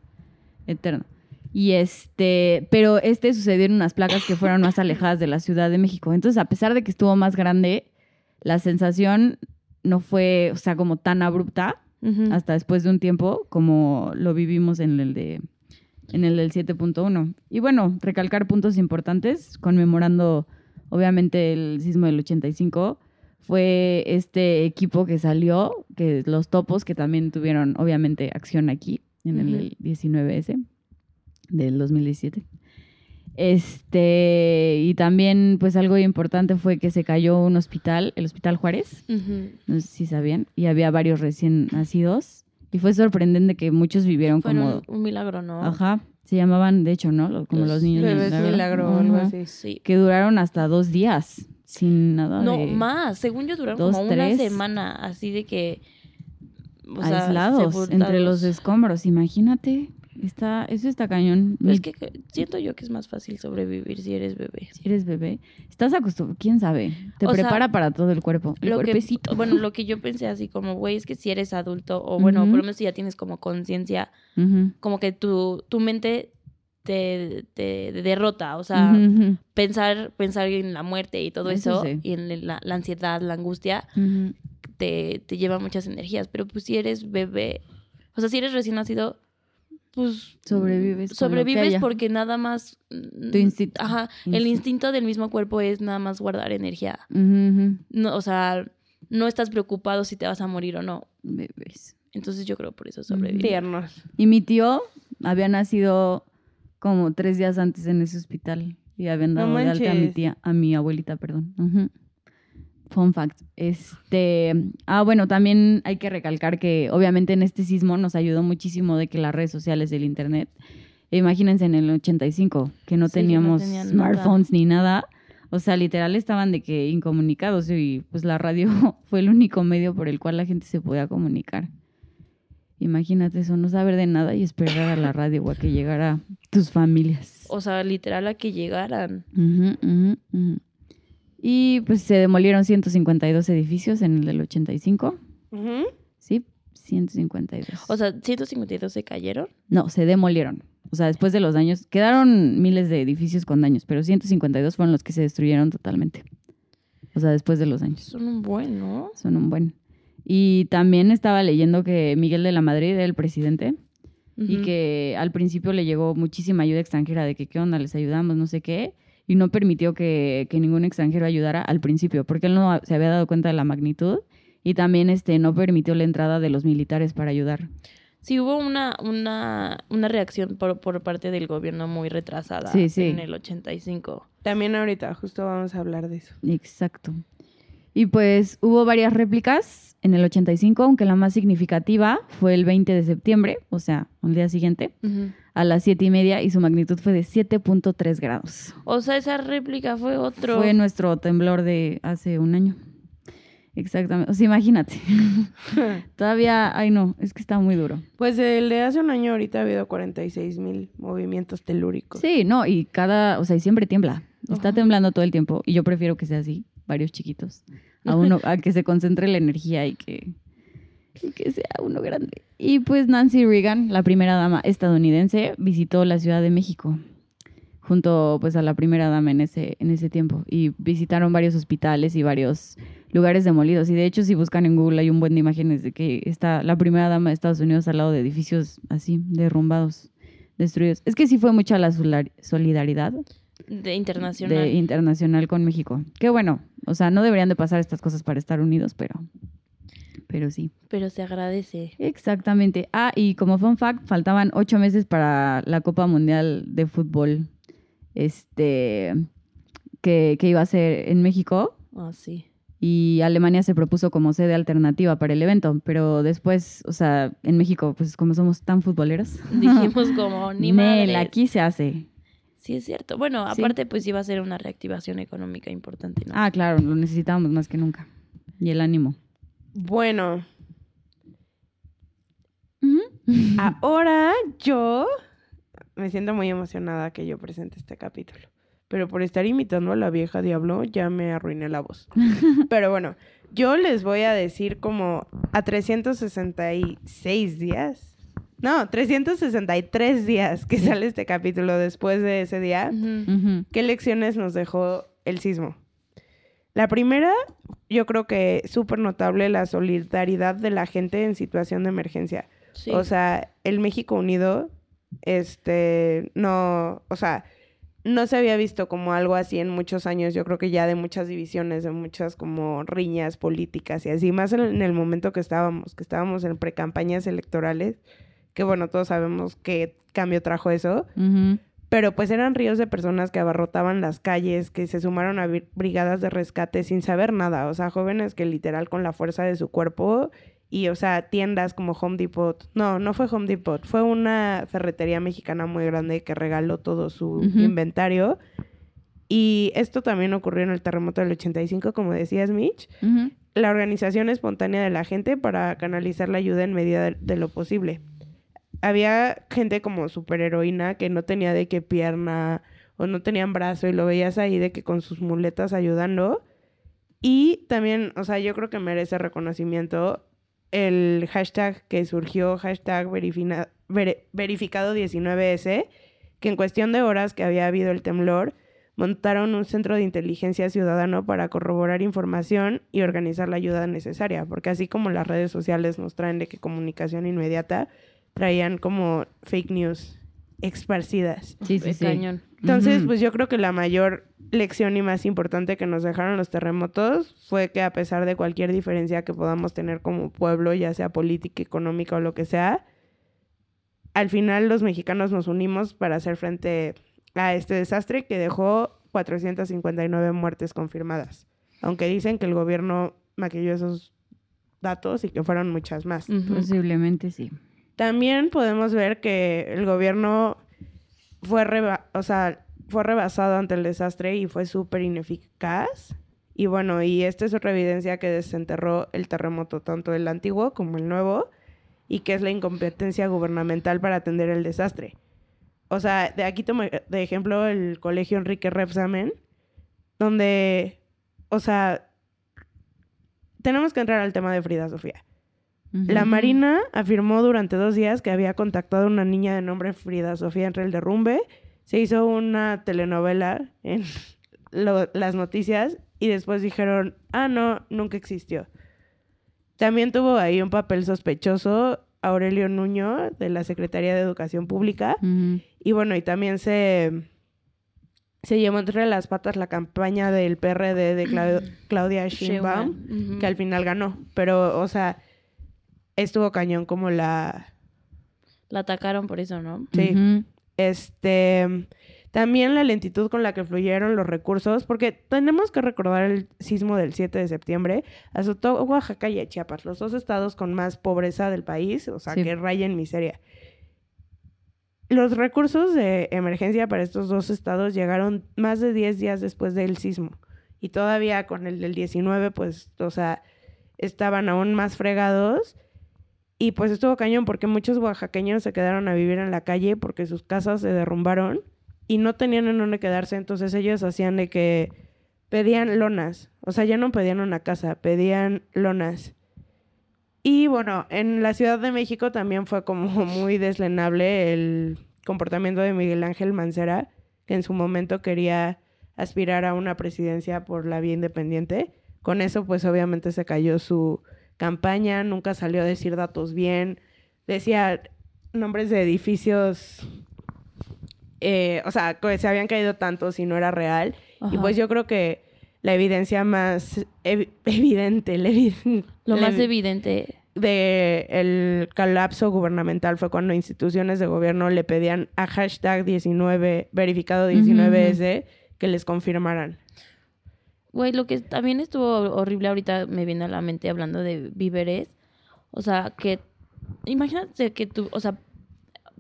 S4: eterno. Y este, pero este sucedió en unas placas que fueron más alejadas de la Ciudad de México. Entonces, a pesar de que estuvo más grande, la sensación no fue, o sea, como tan abrupta hasta después de un tiempo como lo vivimos en el de en el del 7.1. Y bueno, recalcar puntos importantes, conmemorando obviamente el sismo del 85, fue este equipo que salió, que los topos que también tuvieron obviamente acción aquí en el del 19S del 2017. Este, y también pues algo importante fue que se cayó un hospital, el Hospital Juárez, no sé si sabían, y había varios recién nacidos. Y fue sorprendente que muchos vivieron
S3: Fueron
S4: como...
S3: un milagro, ¿no?
S4: Ajá, se llamaban, de hecho, ¿no? Como
S3: Los
S4: los, niños
S2: Bebés milagro o algo
S4: Ajá.
S2: así.
S3: Sí.
S4: Que duraron hasta dos días sin nada
S3: No,
S4: de...
S3: más. Según yo duraron
S4: dos,
S3: como una semana, así de que... o sea,
S4: aislados entre los escombros. Imagínate, está, eso está cañón.
S3: Pero Es que siento yo que es más fácil sobrevivir si eres bebé.
S4: Si eres bebé, estás acostumbrado, quién sabe, te
S3: O sea,
S4: prepara para todo el cuerpo, el
S3: Lo que, bueno, lo que yo pensé así como, güey, es que si eres adulto, o bueno, por lo menos si ya tienes como conciencia, como que tu, tu mente te, te derrota, o sea, pensar, pensar en la muerte y todo
S4: Eso
S3: eso,
S4: sí.
S3: y en la, la ansiedad, la angustia, te, te lleva muchas energías. Pero pues si eres bebé, o sea, si eres recién nacido, pues
S4: Sobrevives
S3: Sobrevives porque nada más. mm,
S4: Tu instinto.
S3: Ajá. El
S4: Instinto.
S3: del mismo cuerpo es nada más guardar energía. No, o sea, no estás preocupado si te vas a morir o no.
S4: Bebés.
S3: Entonces yo creo por eso sobreviví.
S2: Tiernos.
S4: Y mi tío había nacido como tres días antes en ese hospital y habían
S2: No
S4: dado de alta a mi tía, a mi abuelita, perdón. Fun fact. Este, ah, bueno, también hay que recalcar que obviamente en este sismo nos ayudó muchísimo de que las redes sociales el internet, e imagínense en el 85 que no
S3: Sí, que no
S4: teníamos smartphones ni nada. O sea, literal estaban de que incomunicados y pues la radio fue el único medio por el cual la gente se podía comunicar. Imagínate eso, no saber de nada y esperar a la radio o a que llegara tus familias.
S3: O sea, literal a que llegaran.
S4: Y pues se demolieron 152 edificios en el del 85.
S2: Ujú.
S4: Sí, 152.
S3: O sea, 152 se cayeron.
S4: no, se demolieron. O sea, después de los daños, quedaron miles de edificios con daños, pero 152 fueron los que se destruyeron totalmente. O sea, después de los daños.
S3: Son un buen, ¿no?
S4: Son un buen. Y también estaba leyendo que Miguel de la Madrid era el presidente y que al principio le llegó muchísima ayuda extranjera de que qué onda, les ayudamos, no sé qué, y no permitió que, que ningún extranjero ayudara al principio, porque él no se había dado cuenta de la magnitud y también este no permitió la entrada de los militares para ayudar.
S3: Sí, hubo una, una, una reacción por, por parte del gobierno muy retrasada
S4: Sí, sí.
S3: en el 85.
S2: También ahorita, justo vamos a hablar de eso.
S4: Exacto. Y pues hubo varias réplicas en el 85, aunque la más significativa fue el 20 de septiembre, o sea, al día siguiente, a las 7 y media, y su magnitud fue de 7.3 grados.
S3: O sea, esa réplica fue otro.
S4: Fue nuestro temblor de hace un año. Exactamente. O sea, imagínate. Todavía, ay no, es que está muy duro.
S2: Pues el de hace un año ahorita ha habido 46 mil movimientos telúricos.
S4: Sí, no, y cada, o sea, y siempre tiembla. Está temblando todo el tiempo. Y yo prefiero que sea así, varios chiquitos. A uno, a que se concentre la energía y que, y que sea uno grande. Y pues Nancy Reagan, la primera dama estadounidense, visitó la Ciudad de México junto pues a la primera dama en ese, en ese tiempo. Y visitaron varios hospitales y varios lugares demolidos. Y de hecho, si buscan en Google hay un buen de imágenes de que está la primera dama de Estados Unidos al lado de edificios así, derrumbados, destruidos. Es que sí fue mucha la solidaridad
S3: De internacional.
S4: de internacional con México. Qué bueno, o sea, no deberían de pasar estas cosas para estar unidos, pero, pero sí.
S3: Pero se agradece.
S4: Exactamente. Ah, y como fun fact, faltaban ocho meses para la Copa Mundial de Fútbol, este, que, que iba a ser en México.
S3: Ah, sí.
S4: Y Alemania se propuso como sede alternativa para el evento, pero después, o sea, en México, pues como somos tan futboleros,
S3: Dijimos como, ni
S4: Nel,
S3: madres.
S4: aquí se hace.
S3: Sí, es cierto. Bueno,
S4: Sí.
S3: aparte, pues iba a ser una reactivación económica importante, ¿no?
S4: Ah, claro, lo necesitábamos más que nunca. Y el ánimo.
S2: Bueno, ahora yo me siento muy emocionada que yo presente este capítulo. Pero por estar imitando a la vieja diablo ya me arruiné la voz. Pero bueno, yo les voy a decir como a 366 días. No, 363 días que sale este capítulo después de ese día. ¿Qué lecciones nos dejó el sismo? La primera, yo creo que súper notable la solidaridad de la gente en situación de emergencia.
S3: Sí.
S2: O sea, el México Unido, este, no, o sea, no se había visto como algo así en muchos años. Yo creo que ya de muchas divisiones, de muchas como riñas políticas y así, más en, en el momento que estábamos, que estábamos en precampañas electorales, que bueno, todos sabemos qué cambio trajo eso. Pero pues eran ríos de personas que abarrotaban las calles, que se sumaron a brigadas de rescate sin saber nada. O sea, jóvenes que literal con la fuerza de su cuerpo y, o sea, tiendas como Home Depot. No, no fue Home Depot. Fue una ferretería mexicana muy grande que regaló todo su inventario. Y esto también ocurrió en el terremoto del 85, como decías, Mitch.
S4: Ujú.
S2: La organización espontánea de la gente para canalizar la ayuda en medida de, de lo posible. Había gente como superheroína que no tenía de qué pierna o no tenían brazo y lo veías ahí de que con sus muletas ayudando. Y también, o sea, yo creo que merece reconocimiento el hashtag que surgió, hashtag verificado 19S, que en cuestión de horas que había habido el temblor, montaron un centro de inteligencia ciudadano para corroborar información y organizar la ayuda necesaria, porque así como las redes sociales nos traen de que comunicación inmediata, traían como fake news esparcidas.
S4: Sí, sí,
S3: cañón.
S2: Entonces, pues yo creo que la mayor lección y más importante que nos dejaron los terremotos fue que a pesar de cualquier diferencia que podamos tener como pueblo, ya sea política, económica o lo que sea, al final los mexicanos nos unimos para hacer frente a este desastre que dejó 459 muertes confirmadas. Aunque dicen que el gobierno maquilló esos datos y que fueron muchas más.
S4: Posiblemente sí.
S2: También podemos ver que el gobierno fue, reba- o sea, fue rebasado ante el desastre y fue súper ineficaz. Y bueno, y esta es otra evidencia que desenterró el terremoto, tanto el antiguo como el nuevo, y que es la incompetencia gubernamental para atender el desastre. O sea, de aquí tomo de ejemplo el colegio Enrique Repsamen, donde, o sea, tenemos que entrar al tema de Frida Sofía. La Marina afirmó durante dos días que había contactado a una niña de nombre Frida Sofía entre el derrumbe. Se hizo una telenovela en lo- las noticias y después dijeron, ah, no, nunca existió. También tuvo ahí un papel sospechoso Aurelio Nuño de la Secretaría de Educación Pública. Y bueno, y también se, se llevó entre las patas la campaña del PRD de Clau- Claudia Sheinbaum, que al final ganó. Pero, o sea, estuvo cañón como la...
S3: La atacaron por eso, ¿no?
S2: Sí. Este... También la lentitud con la que fluyeron los recursos, porque tenemos que recordar el sismo del 7 de septiembre, azotó Oaxaca y a Chiapas, los dos estados con más pobreza del país, o sea,
S4: Sí.
S2: que rayen miseria. Los recursos de emergencia para estos dos estados llegaron más de 10 días después del sismo. Y todavía con el del 19, pues, o sea, estaban aún más fregados. Y pues estuvo cañón porque muchos oaxaqueños se quedaron a vivir en la calle porque sus casas se derrumbaron y no tenían en dónde quedarse. Entonces ellos hacían de que pedían lonas. O sea, ya no pedían una casa, pedían lonas. Y bueno, en la Ciudad de México también fue como muy deslenable el comportamiento de Miguel Ángel Mancera, que en su momento quería aspirar a una presidencia por la vía independiente. Con eso, pues obviamente se cayó su campaña, nunca salió a decir datos bien, decía nombres de edificios, eh, o sea, que se habían caído tantos y no era real. Y pues yo creo que la evidencia más evi- evidente, la evi-
S3: Lo
S2: la
S3: más
S2: evi-
S3: evidente.
S2: de el colapso gubernamental fue cuando instituciones de gobierno le pedían a hashtag 19, verificado 19S, que les confirmaran.
S3: Güey, lo que también estuvo horrible ahorita me viene a la mente hablando de víveres. O sea, que imagínate que tú, o sea,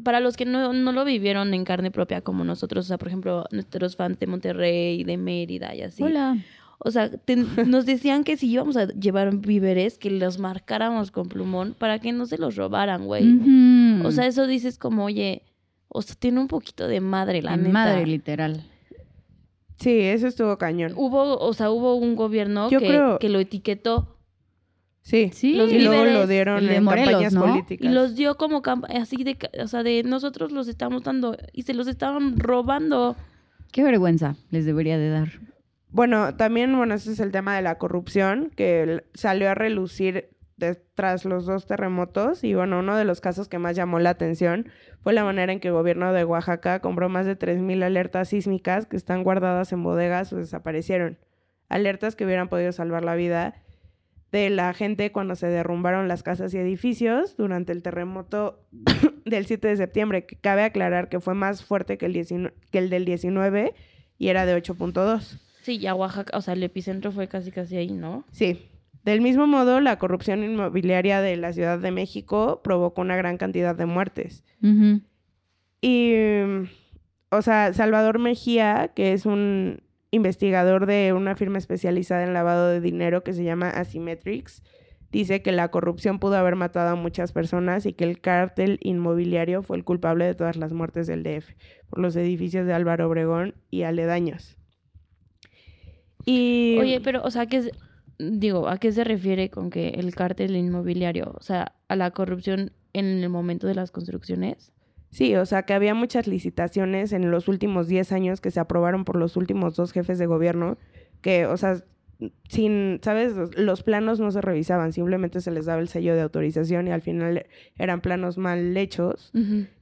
S3: para los que no, no lo vivieron en carne propia como nosotros, o sea, por ejemplo, nuestros fans de Monterrey, de Mérida y así.
S4: Hola.
S3: O sea, te- nos decían que si íbamos a llevar víveres, que los marcáramos con plumón para que no se los robaran, güey. O sea, eso dices como, oye, o sea, tiene un poquito de madre, la
S4: En
S3: neta.
S4: madre, literal.
S2: Sí, eso estuvo cañón.
S3: Hubo, o sea, hubo un gobierno
S2: Yo
S3: que,
S2: creo-
S3: que lo etiquetó
S2: Sí,
S4: Sí,
S3: Los
S2: y luego lo dieron
S4: de
S2: en
S4: Morelos,
S2: campañas
S4: ¿no?
S2: políticas.
S3: y los dio como así de, ca- o sea, de nosotros los estamos dando y se los estaban robando.
S4: Qué vergüenza les debería de dar.
S2: Bueno, también, bueno, ese es el tema de la corrupción que salió a relucir de- tras los dos terremotos y bueno, uno de los casos que más llamó la atención fue la manera en que el gobierno de Oaxaca compró más de 3.000 alertas sísmicas que están guardadas en bodegas o desaparecieron. Alertas que hubieran podido salvar la vida de la gente cuando se derrumbaron las casas y edificios durante el terremoto del 7 de septiembre, que cabe aclarar que fue más fuerte que el, 19 que el del 19 y era de 8.2.
S3: Sí, ya Oaxaca, o sea, el epicentro fue casi casi ahí, ¿no?
S2: Sí. Del mismo modo, la corrupción inmobiliaria de la Ciudad de México provocó una gran cantidad de muertes. Y, o sea, Salvador Mejía, que es un investigador de una firma especializada en lavado de dinero que se llama Asymmetrics, dice que la corrupción pudo haber matado a muchas personas y que el cártel inmobiliario fue el culpable de todas las muertes del DF por los edificios de Álvaro Obregón y aledaños. Y
S3: Oye, pero, o sea, ¿a qué se- digo, ¿a qué se refiere con que el cártel inmobiliario, o sea, a la corrupción en el momento de las construcciones?
S2: Sí, o sea que había muchas licitaciones en los últimos 10 años que se aprobaron por los últimos dos jefes de gobierno, que, o sea, sin, ¿sabes? Los, planos no se revisaban, simplemente se les daba el sello de autorización y al final eran planos mal hechos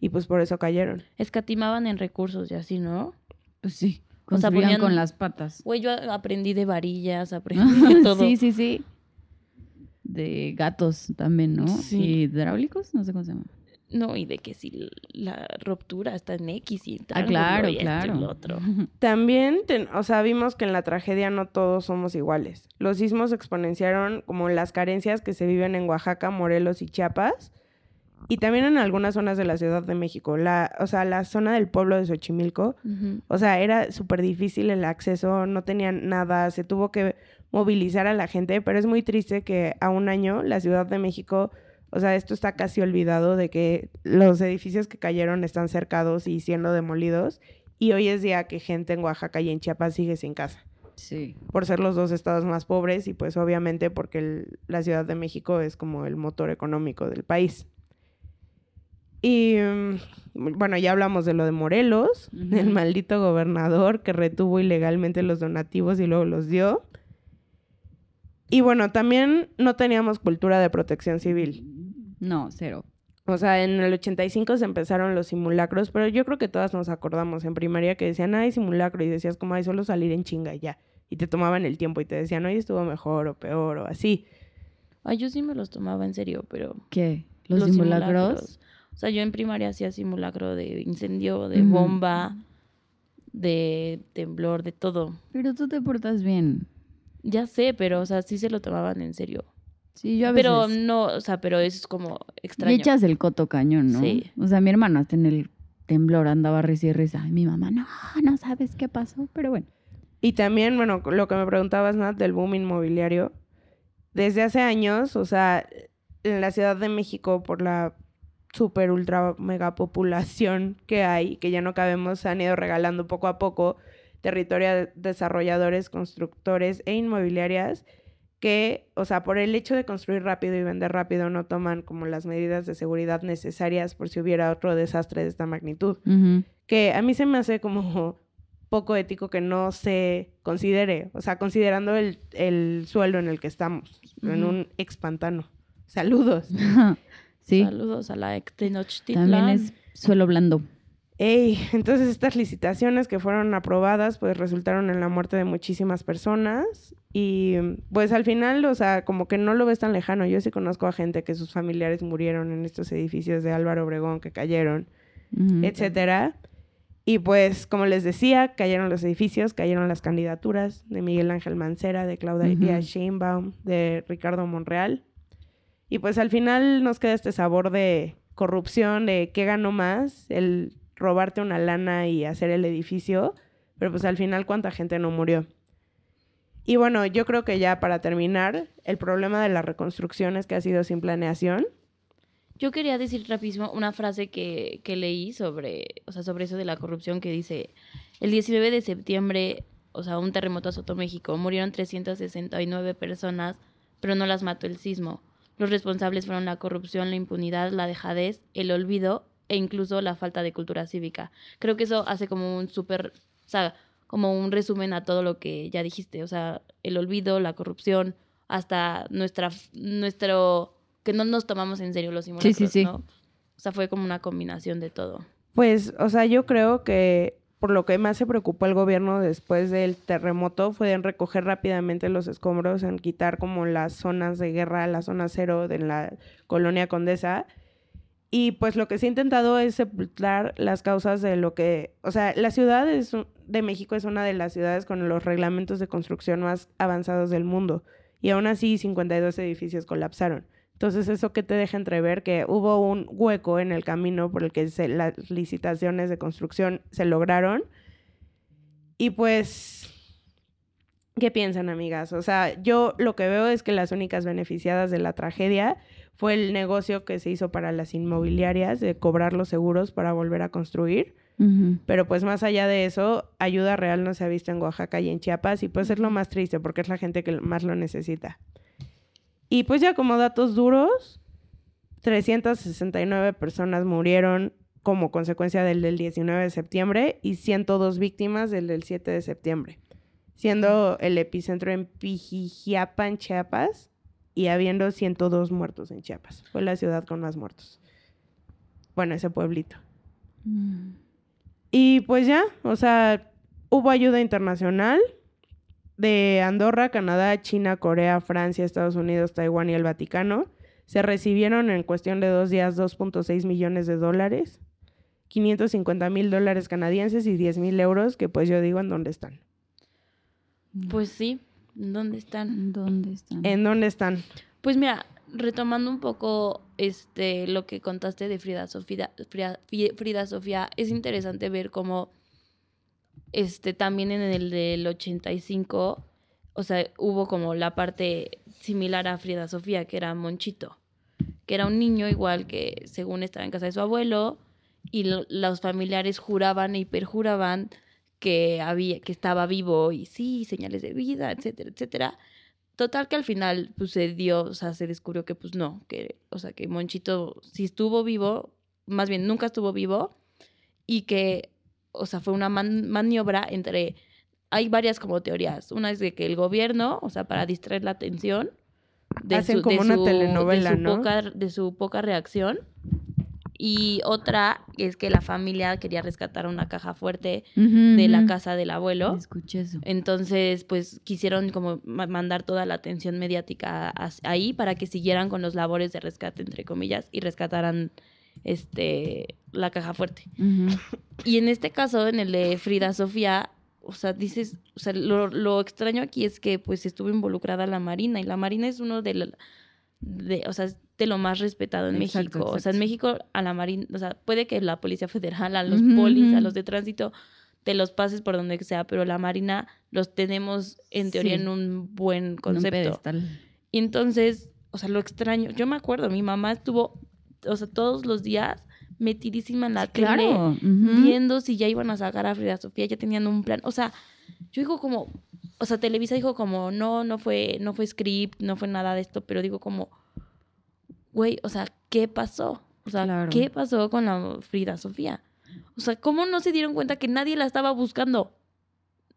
S2: y pues por eso cayeron.
S3: Escatimaban en recursos y así, ¿no?
S4: Pues sí.
S3: O sea, ponían-
S4: con las patas.
S3: Güey, yo aprendí de varillas, aprendí de todo.
S4: sí, sí, sí. De gatos también, ¿no?
S3: Sí.
S4: Y hidráulicos, no sé cómo se llama.
S3: No, y de que si la ruptura está en X y
S4: Ah,
S3: triángulo
S4: claro,
S3: y y
S4: claro.
S3: otro.
S2: También, ten- o sea, vimos que en la tragedia no todos somos iguales. Los sismos exponenciaron como las carencias que se viven en Oaxaca, Morelos y Chiapas. Y también en algunas zonas de la Ciudad de México. La, o sea, la zona del pueblo de Xochimilco, o sea, era súper difícil el acceso, no tenían nada, se tuvo que movilizar a la gente, pero es muy triste que a un año la Ciudad de México, o sea, esto está casi olvidado de que los edificios que cayeron están cercados y siendo demolidos, y hoy es día que gente en Oaxaca y en Chiapas sigue sin casa
S4: Sí.
S2: por ser los dos estados más pobres y pues obviamente porque el- la Ciudad de México es como el motor económico del país. Y mm, bueno, ya hablamos de lo de Morelos, el maldito gobernador que retuvo ilegalmente los donativos y luego los dio. Y bueno, también no teníamos cultura de protección civil.
S4: No, cero.
S2: O sea, en el 85 se empezaron los simulacros, pero yo creo que todas nos acordamos en primaria que decían, ay, simulacro, y decías como, ay, solo salir en chinga y ya. Y te tomaban el tiempo y te decían, hoy estuvo mejor o peor o así.
S3: Ay, yo sí me los tomaba en serio, pero...
S4: ¿Qué? ¿Los, simulacros?
S3: O sea, yo en primaria hacía simulacro de incendio, de bomba, de temblor, de todo.
S4: Pero tú te portas bien.
S3: Ya sé, pero, o sea, sí se lo tomaban en serio.
S4: Sí, yo a veces.
S3: Pero no, o sea, pero es como
S4: Y
S3: extraño.
S4: echas el coto cañón, ¿no?
S3: Sí.
S4: O sea, mi hermano hasta en el temblor andaba risa y risa. Y mi mamá, no, no sabes qué pasó, pero bueno.
S2: Y también, bueno, lo que me preguntabas, Nat, del boom inmobiliario. Desde hace años, o sea, en la Ciudad de México, por la super ultra mega población que hay, que ya no cabemos, se han ido regalando poco a poco territorio a desarrolladores, constructores e inmobiliarias que, o sea, por el hecho de construir rápido y vender rápido, no toman como las medidas de seguridad necesarias por si hubiera otro desastre de esta magnitud que a mí se me hace como poco ético que no se considere, o sea, considerando el, el suelo en el que estamos, en un expantano. Saludos.
S4: sí,
S3: Saludos a la ex Tenochtitlán.
S4: también es suelo blando.
S2: Ey, entonces estas licitaciones que fueron aprobadas, pues resultaron en la muerte de muchísimas personas y pues al final, o sea, como que no lo ves tan lejano. Yo sí conozco a gente que sus familiares murieron en estos edificios de Álvaro Obregón que cayeron.
S4: Ujú.
S2: etcétera. Y pues, como les decía, cayeron los edificios, cayeron las candidaturas de Miguel Ángel Mancera, de Claudia
S4: Ujú.
S2: Sheinbaum, de Ricardo Monreal. Y pues al final nos queda este sabor de corrupción, de qué ganó más, el robarte una lana y hacer el edificio, pero pues al final cuánta gente no murió. Y bueno, yo creo que ya para terminar, el problema de la reconstrucción es que ha sido sin planeación.
S3: Yo quería decir rapidísimo una frase que, que leí sobre, o sea, sobre eso de la corrupción que dice, el 19 de septiembre, o sea, un terremoto azotó México, murieron 369 personas, pero no las mató el sismo. Los responsables fueron la corrupción, la impunidad, la dejadez, el olvido e incluso la falta de cultura cívica. Creo que eso hace como un súper, o sea, como un resumen a todo lo que ya dijiste, o sea, el olvido, la corrupción, hasta nuestra, nuestro, que no nos tomamos en serio los simulacros,
S4: sí, sí.
S3: ¿no? O sea, fue como una combinación de todo.
S2: Pues, o sea, yo creo que por lo que más se preocupó el gobierno después del terremoto fue en recoger rápidamente los escombros, en quitar como las zonas de guerra, la zona cero de la colonia Condesa. Y pues lo que se ha intentado es sepultar las causas de lo que, o sea, la ciudad de México es una de las ciudades con los reglamentos de construcción más avanzados del mundo. Y aún así 52 edificios colapsaron. Entonces, eso que te deja entrever que hubo un hueco en el camino por el que se- las licitaciones de construcción se lograron. Y pues, ¿qué piensan, amigas? O sea, yo lo que veo es que las únicas beneficiadas de la tragedia fue el negocio que se hizo para las inmobiliarias de cobrar los seguros para volver a construir. Pero pues más allá de eso, ayuda real no se ha visto en Oaxaca y en Chiapas y pues es lo más triste porque es la gente que más lo necesita. Y pues ya como datos duros, 369 personas murieron como consecuencia del del 19 de septiembre y 102 víctimas del del 7 de septiembre, siendo el epicentro en Pijijiapan, Chiapas, y habiendo 102 muertos en Chiapas. Fue la ciudad con más muertos. Bueno, ese pueblito.
S4: Mm.
S2: Y pues ya, o sea, hubo ayuda internacional de Andorra, Canadá, China, Corea, Francia, Estados Unidos, Taiwán y el Vaticano. Se recibieron en cuestión de dos días 2.6 millones de dólares, 550 mil dólares canadienses y 10 mil euros, que pues yo digo en dónde están.
S3: Pues sí, ¿dónde están?
S4: ¿Dónde están?
S2: ¿En dónde están?
S3: Pues mira, retomando un poco este lo que contaste de Frida Sofía, Frida, Frida Sofía, es interesante ver cómo este también en el del 85, o sea, hubo como la parte similar a Frida Sofía, que era Monchito, que era un niño igual que según estaba en casa de su abuelo y lo- los familiares juraban y perjuraban que había que estaba vivo y sí, señales de vida, etcétera, etcétera. Total que al final pues se dio, o sea, se descubrió que pues no, que o sea, que Monchito sí estuvo vivo, más bien nunca estuvo vivo y que o sea, fue una man- maniobra entre hay varias como teorías. Una es de que el gobierno, o sea, para distraer la atención de
S2: Hacen
S3: su,
S2: como
S3: de
S2: una
S3: su-
S2: telenovela,
S3: de su
S2: ¿no?
S3: poca de su poca reacción. Y otra es que la familia quería rescatar una caja fuerte de la casa del abuelo.
S4: Escuché eso.
S3: Entonces, pues quisieron como ma- mandar toda la atención mediática ahí para que siguieran con los labores de rescate, entre comillas, y rescataran este la caja fuerte. Y en este caso, en el de Frida Sofía, o sea, dices, o sea, lo, lo extraño aquí es que pues estuvo involucrada la Marina y la Marina es uno de, la- de o sea, es de lo más respetado en
S4: Exacto,
S3: México. O sea, en. México a la Marina, o sea, puede que la Policía Federal, a los polis, a los de tránsito, te los pases por donde sea, pero la Marina los tenemos en teoría
S4: Sí.
S3: en un buen
S4: En un
S3: concepto.
S4: pedestal.
S3: Y entonces, o sea, lo extraño. Yo me acuerdo, mi mamá estuvo, o sea, todos los días metidísima en la tele
S4: Claro.
S3: viendo si ya iban a sacar a Frida Sofía, ya tenían un plan. O sea, yo digo como, o sea, Televisa dijo como, no, no fue, no fue script, no fue nada de esto, pero digo como, güey, o sea, ¿qué pasó? O sea,
S4: Claro.
S3: ¿qué pasó con la Frida Sofía? O sea, ¿cómo no se dieron cuenta que nadie la estaba buscando?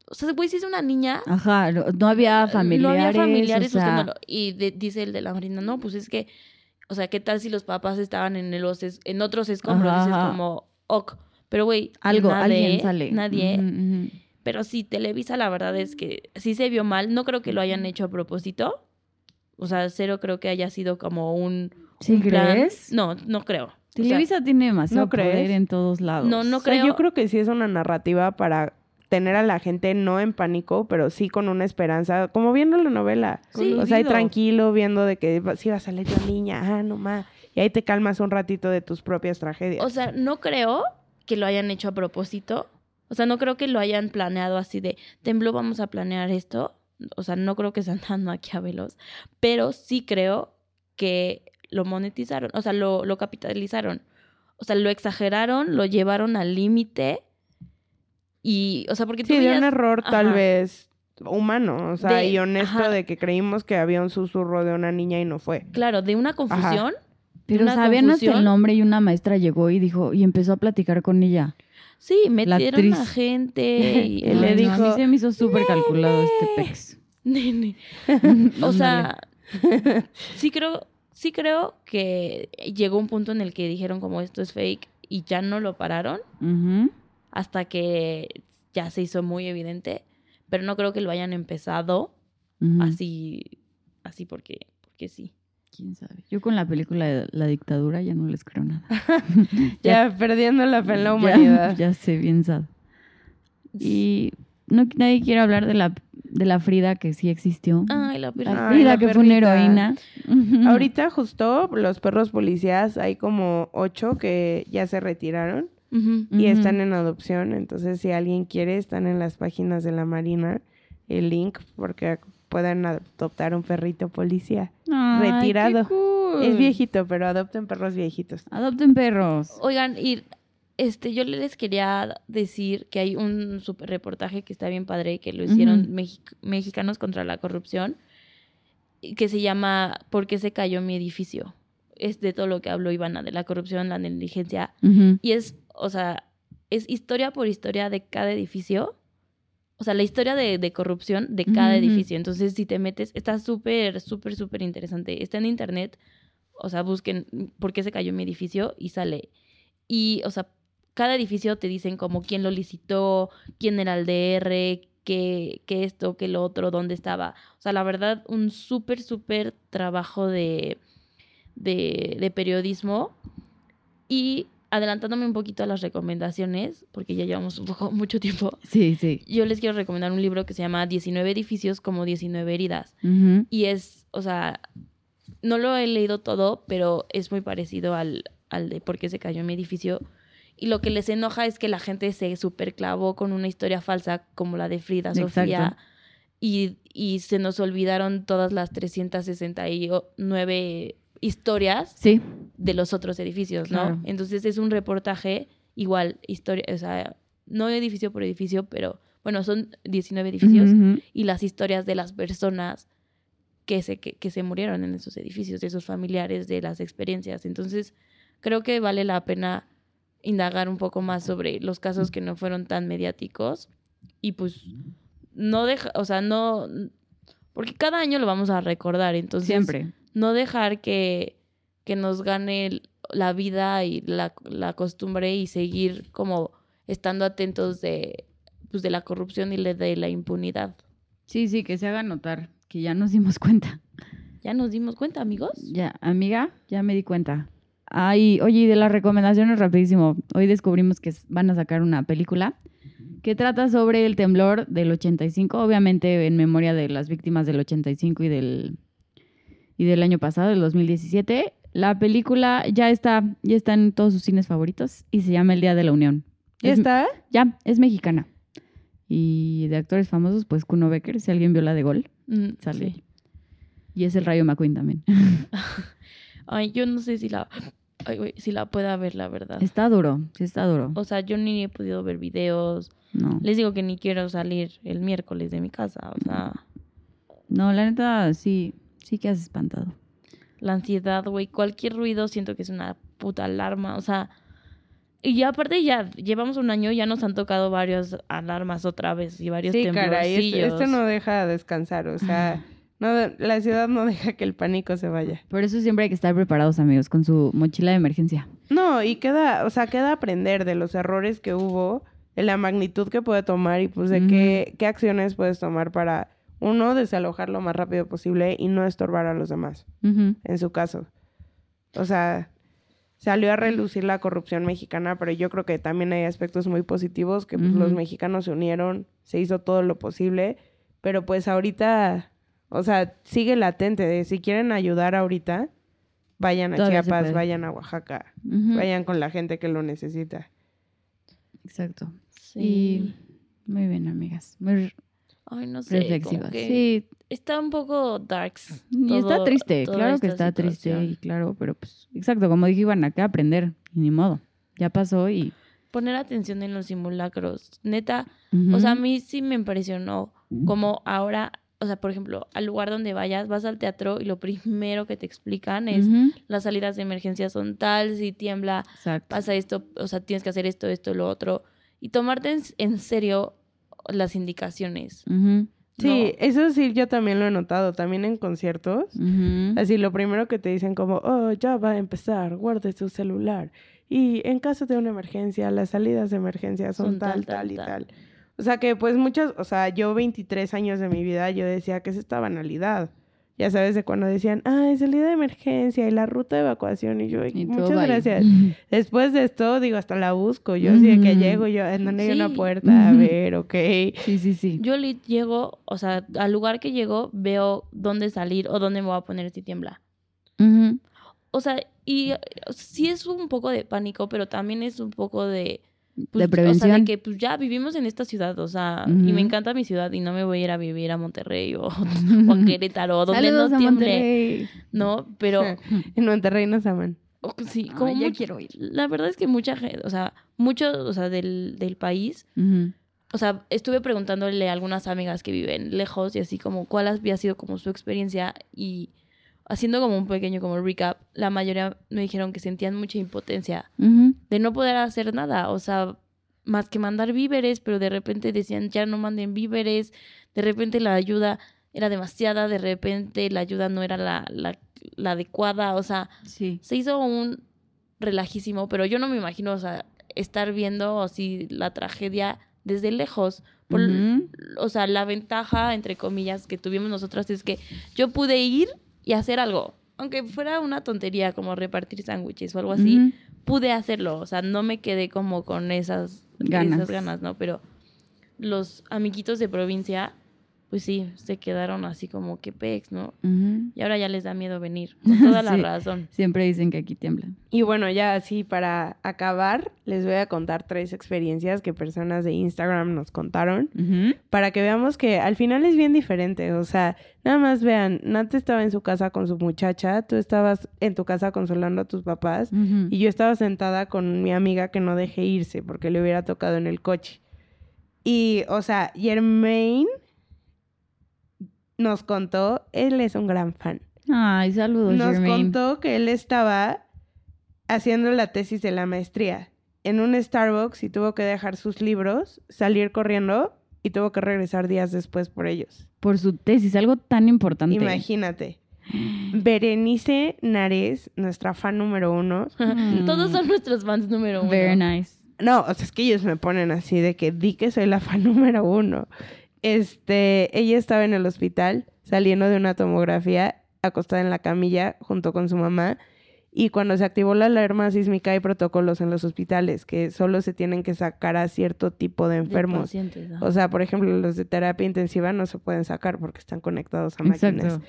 S3: O sea, güey, si es una niña,
S4: Ajá, no, no había familiares.
S3: no había familiares
S4: o sea,
S3: buscándolo. Y de- dice el de la marina, no, pues es que, o sea, ¿qué tal si los papás estaban en, es- en otros escombros?
S4: Ajá, ajá.
S3: como, ok. Pero, güey,
S4: Algo,
S3: nadie,
S4: alguien sale.
S3: Nadie. Pero sí, Televisa, la verdad es que sí se vio mal. No creo que lo hayan hecho a propósito. O sea, cero creo que haya sido como un,
S4: ¿Sí
S3: un plan.
S4: crees?
S3: No, no creo. O sea,
S4: Televisa tiene demasiado
S2: ¿no crees?
S4: poder en todos lados.
S3: No, no
S2: O sea,
S3: creo.
S2: yo creo que sí es una narrativa para tener a la gente no en pánico, pero sí con una esperanza, como viendo la novela.
S3: Sí.
S2: o sea, ahí tranquilo, viendo de que sí va a salir la niña, ah, no más. Y ahí te calmas un ratito de tus propias tragedias.
S3: O sea, no creo que lo hayan hecho a propósito. O sea, no creo que lo hayan planeado así de, tembló, vamos a planear esto. O sea, no creo que sean tan maquiavelos. Pero sí creo que lo monetizaron. O sea, lo, lo capitalizaron. O sea, lo exageraron, lo llevaron al límite. Y, o sea, porque tú
S2: sí, de un error tal
S3: Ajá.
S2: vez humano, o sea,
S3: De-
S2: y honesto
S3: ajá.
S2: de que creímos que había un susurro de una niña y no fue.
S3: Claro, de una confusión.
S4: Pero
S3: una
S4: sabían hasta el nombre y una maestra llegó y dijo, y empezó a platicar con ella.
S3: Sí, metieron a gente. Y,
S2: Y le
S4: no, a mí
S2: dijo,
S4: se me hizo súper calculado este pex.
S3: Nene. O sea, sí creo, sí creo que llegó un punto en el que dijeron como esto es fake y ya no lo pararon
S4: Ujú.
S3: Hasta que ya se hizo muy evidente, pero no creo que lo hayan empezado así, así porque, porque sí.
S4: ¿Quién sabe? Yo con la película de la dictadura ya no les creo nada.
S2: ya perdiendo la fe en la
S4: Ya-
S2: humanidad.
S4: Ya, sé, bien sad. Y no, nadie quiere hablar de la, de la Frida que sí existió.
S3: Ay, la
S4: la Frida
S2: la
S4: que fue una heroína.
S2: Ahorita justo los perros policías, hay como ocho que ya se retiraron Y están en adopción. Entonces, si alguien quiere, están en las páginas de la Marina el link porque pueden adoptar un perrito policía.
S4: Ay,
S2: retirado.
S4: qué cool.
S2: Es viejito, pero adopten perros viejitos.
S4: Adopten perros.
S3: Oigan, y este, yo les quería decir que hay un super reportaje que está bien padre, que lo hicieron mexicanos contra la corrupción, que se llama ¿Por qué se cayó mi edificio? Es de todo lo que habló Ivana, de la corrupción, la negligencia, y es, o sea, es historia por historia de cada edificio. O sea, la historia de, de corrupción de cada edificio. Entonces, si te metes, está súper, súper, súper interesante. Está en internet. O sea, busquen por qué se cayó mi edificio y sale. Y, o sea, cada edificio te dicen como quién lo licitó, quién era el DR, qué, qué esto, qué lo otro, dónde estaba. O sea, la verdad, un súper, súper trabajo de, de, de periodismo. Y adelantándome un poquito a las recomendaciones, porque ya llevamos un poco, mucho tiempo,
S4: Sí, sí.
S3: yo les quiero recomendar un libro que se llama 19 edificios como 19 heridas. Y es, o sea, no lo he leído todo, pero es muy parecido al, al de por qué se cayó mi edificio. Y lo que les enoja es que la gente se superclavó con una historia falsa como la de Frida Sofía.
S4: Exacto.
S3: Y, y se nos olvidaron todas las 369 historias
S4: Sí,
S3: de los otros edificios, ¿no?
S4: Claro.
S3: Entonces es un reportaje igual, historia, o sea, no edificio por edificio, pero bueno, son 19 edificios y las historias de las personas que se, que, que se murieron en esos edificios, de sus familiares, de las experiencias. Entonces, creo que vale la pena indagar un poco más sobre los casos que no fueron tan mediáticos y pues no deja, o sea, no, porque cada año lo vamos a recordar, entonces
S4: siempre.
S3: No dejar que, que nos gane la vida y la, la costumbre y seguir como estando atentos de, pues, de la corrupción y de la impunidad.
S4: Sí, sí, que se haga notar que ya nos dimos cuenta.
S3: ¿Ya nos dimos cuenta, amigos?
S4: Ya, amiga, ya me di cuenta. Ay, oye, y de las recomendaciones rapidísimo. Hoy descubrimos que van a sacar una película que trata sobre el temblor del 85, obviamente en memoria de las víctimas del 85 y del y del año pasado, del 2017. La película ya está, ya está en todos sus cines favoritos y se llama El Día de la Unión.
S2: ¿Ya
S4: Es-
S2: está?
S4: Ya, es mexicana. Y de actores famosos, pues Kuno Becker, si alguien vio la de Gol,
S3: Mm,
S4: sale.
S3: sí.
S4: Y es el Rayo McQueen también.
S3: Ay, yo no sé si la, ay, si la pueda ver, la verdad.
S4: Está duro, sí está duro.
S3: O sea, yo ni he podido ver videos.
S4: No.
S3: Les digo que ni quiero salir el miércoles de mi casa. O sea,
S4: No, la neta, sí, sí que has espantado.
S3: la ansiedad, güey. Cualquier ruido siento que es una puta alarma. O sea, y ya aparte ya llevamos un año, ya nos han tocado varias alarmas otra vez y varios
S2: Sí, caray, esto,
S3: temblorcillos.
S2: esto no deja descansar, o sea, no, la ciudad no deja que el pánico se vaya.
S4: Por eso siempre hay que estar preparados, amigos, con su mochila de emergencia.
S2: No, y queda, o sea, queda aprender de los errores que hubo, de la magnitud que puede tomar y pues de qué, qué acciones puedes tomar para, uno, desalojar lo más rápido posible y no estorbar a los demás, en su caso. O sea, salió a relucir la corrupción mexicana, pero yo creo que también hay aspectos muy positivos, que pues, los mexicanos se unieron, se hizo todo lo posible, pero pues ahorita, o sea, sigue latente de si quieren ayudar ahorita, vayan a
S4: Todavía
S2: Chiapas, vayan a Oaxaca, vayan con la gente que lo necesita.
S4: Exacto.
S3: Sí.
S4: Y muy bien, amigas. Muy
S3: Ay, no sé. que
S4: Sí,
S3: Está un poco darks.
S4: y está
S3: todo-
S4: triste,
S3: toda
S4: claro que está triste,
S3: situación.
S4: y claro, pero pues, exacto, como dije, iban acá a aprender, y ni modo. Ya pasó y...
S3: Poner atención en los simulacros. Neta,
S4: Ujú.
S3: o sea, a mí sí me impresionó como ahora, o sea, por ejemplo, al lugar donde vayas, vas al teatro y lo primero que te explican es
S4: Ujú.
S3: las salidas de emergencia son tal, si tiembla,
S4: Exacto.
S3: pasa esto, o sea, tienes que hacer esto, esto, lo otro. Y tomarte en serio las indicaciones.
S2: Sí, eso sí, yo también lo he notado, también en conciertos. Así, lo primero que te dicen como, oh, ya va a empezar, guarde su celular. Y en caso de una emergencia, las salidas de emergencia son,
S3: Son
S2: tal,
S3: tal,
S2: tal,
S3: tal,
S2: y
S3: tal.
S2: tal. O sea que pues muchas, o sea, yo 23 años de mi vida, yo decía que es esta banalidad. Ya sabes, de cuando decían, ah, es salida de emergencia y la ruta de evacuación. Y yo, "Ay,
S4: Y
S2: muchas gracias. Después de esto, digo, hasta la busco. Yo así de que llego, yo, en donde hay una
S3: Sí.
S2: puerta, a ver, ok.
S4: Sí, sí, sí.
S3: Yo llego, o sea, al lugar que llego, veo dónde salir o dónde me voy a poner si tiembla. O sea, y sí es un poco de pánico, pero también es un poco de... pues,
S4: de
S3: O sea,
S4: prevención.
S3: de que pues ya vivimos en esta ciudad, o sea, y me encanta mi ciudad y no me voy a ir a vivir a Monterrey o, o a Querétaro, donde
S4: Saludos
S3: no
S4: a
S3: tiemble,
S4: Monterrey.
S3: ¿no? Pero
S2: En Monterrey nos aman.
S3: o- sí,
S4: Ay,
S3: como
S4: ya
S3: much-
S4: quiero ir.
S3: la verdad es que mucha gente, o sea, mucho, o sea, del, del país, o sea, estuve preguntándole a algunas amigas que viven lejos y así como cuál había sido como su experiencia y haciendo como un pequeño como recap, la mayoría me dijeron que sentían mucha impotencia de no poder hacer nada, o sea, más que mandar víveres, pero de repente decían ya no manden víveres, de repente la ayuda era demasiada, de repente la ayuda no era la, la, la adecuada, o sea,
S4: Sí.
S3: se hizo un relajísimo, pero yo no me imagino, o sea, estar viendo así la tragedia desde lejos. Por-. O sea, la ventaja, entre comillas, que tuvimos nosotras es que yo pude ir y hacer algo. Aunque fuera una tontería como repartir sándwiches o algo así, pude hacerlo. O sea, no me quedé como con esas
S4: Ganas.
S3: esas ganas, ¿no? Pero los amiguitos de provincia, pues sí, se quedaron así como que pex, ¿no? Y ahora ya les da miedo venir. Con toda la
S4: Sí.
S3: razón.
S4: Siempre dicen que aquí tiembla.
S2: Y bueno, ya así para acabar, les voy a contar tres experiencias que personas de Instagram nos contaron para que veamos que al final es bien diferente. O sea, nada más vean, Nat estaba en su casa con su muchacha, tú estabas en tu casa consolando a tus papás y yo estaba sentada con mi amiga que no dejé irse porque le hubiera tocado en el coche. Y, o sea, Germain nos contó, él es un gran fan.
S4: Ay, saludos,
S2: Nos
S4: Jermaine.
S2: contó que él estaba haciendo la tesis de la maestría en un Starbucks y tuvo que dejar sus libros, salir corriendo y tuvo que regresar días después por ellos.
S4: Por su tesis, algo tan importante.
S2: Imagínate. Berenice Nares, nuestra fan número uno.
S4: Mm.
S3: Todos son nuestros fans número uno.
S4: Very nice.
S2: No, o sea, es que ellos me ponen así de que di que soy la fan número uno. Este, ella estaba en el hospital saliendo de una tomografía, acostada en la camilla junto con su mamá. Y cuando se activó la alarma sísmica hay protocolos en los hospitales que solo se tienen que sacar a cierto tipo de enfermos. O sea, por ejemplo, los de terapia intensiva no se pueden sacar porque están conectados a máquinas.
S4: Exacto.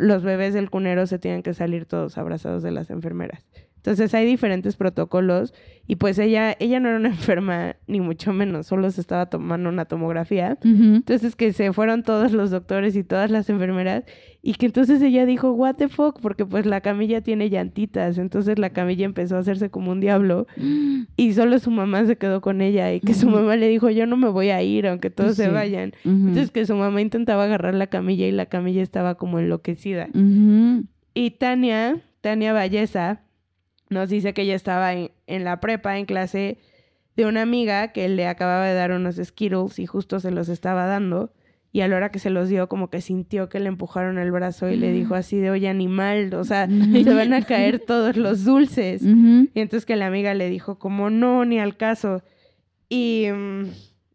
S2: Los bebés del cunero se tienen que salir todos abrazados de las enfermeras. Entonces hay diferentes protocolos y pues ella, ella no era una enferma ni mucho menos, solo se estaba tomando una tomografía. Entonces que se fueron todos los doctores y todas las enfermeras y que entonces ella dijo, what the fuck, porque pues la camilla tiene llantitas, entonces la camilla empezó a hacerse como un diablo y solo su mamá se quedó con ella y que su mamá le dijo, yo no me voy a ir aunque todos se vayan. Entonces que su mamá intentaba agarrar la camilla y la camilla estaba como enloquecida.
S4: Ujú.
S2: Y Tania, Tania Valleza, nos dice que ella estaba en, en la prepa, en clase de una amiga que le acababa de dar unos Skittles y justo se los estaba dando. Y a la hora que se los dio, como que sintió que le empujaron el brazo y le dijo así de, oye, animal, o sea, se van a caer todos los dulces. Y entonces que la amiga le dijo como, no, ni al caso. Y, mm,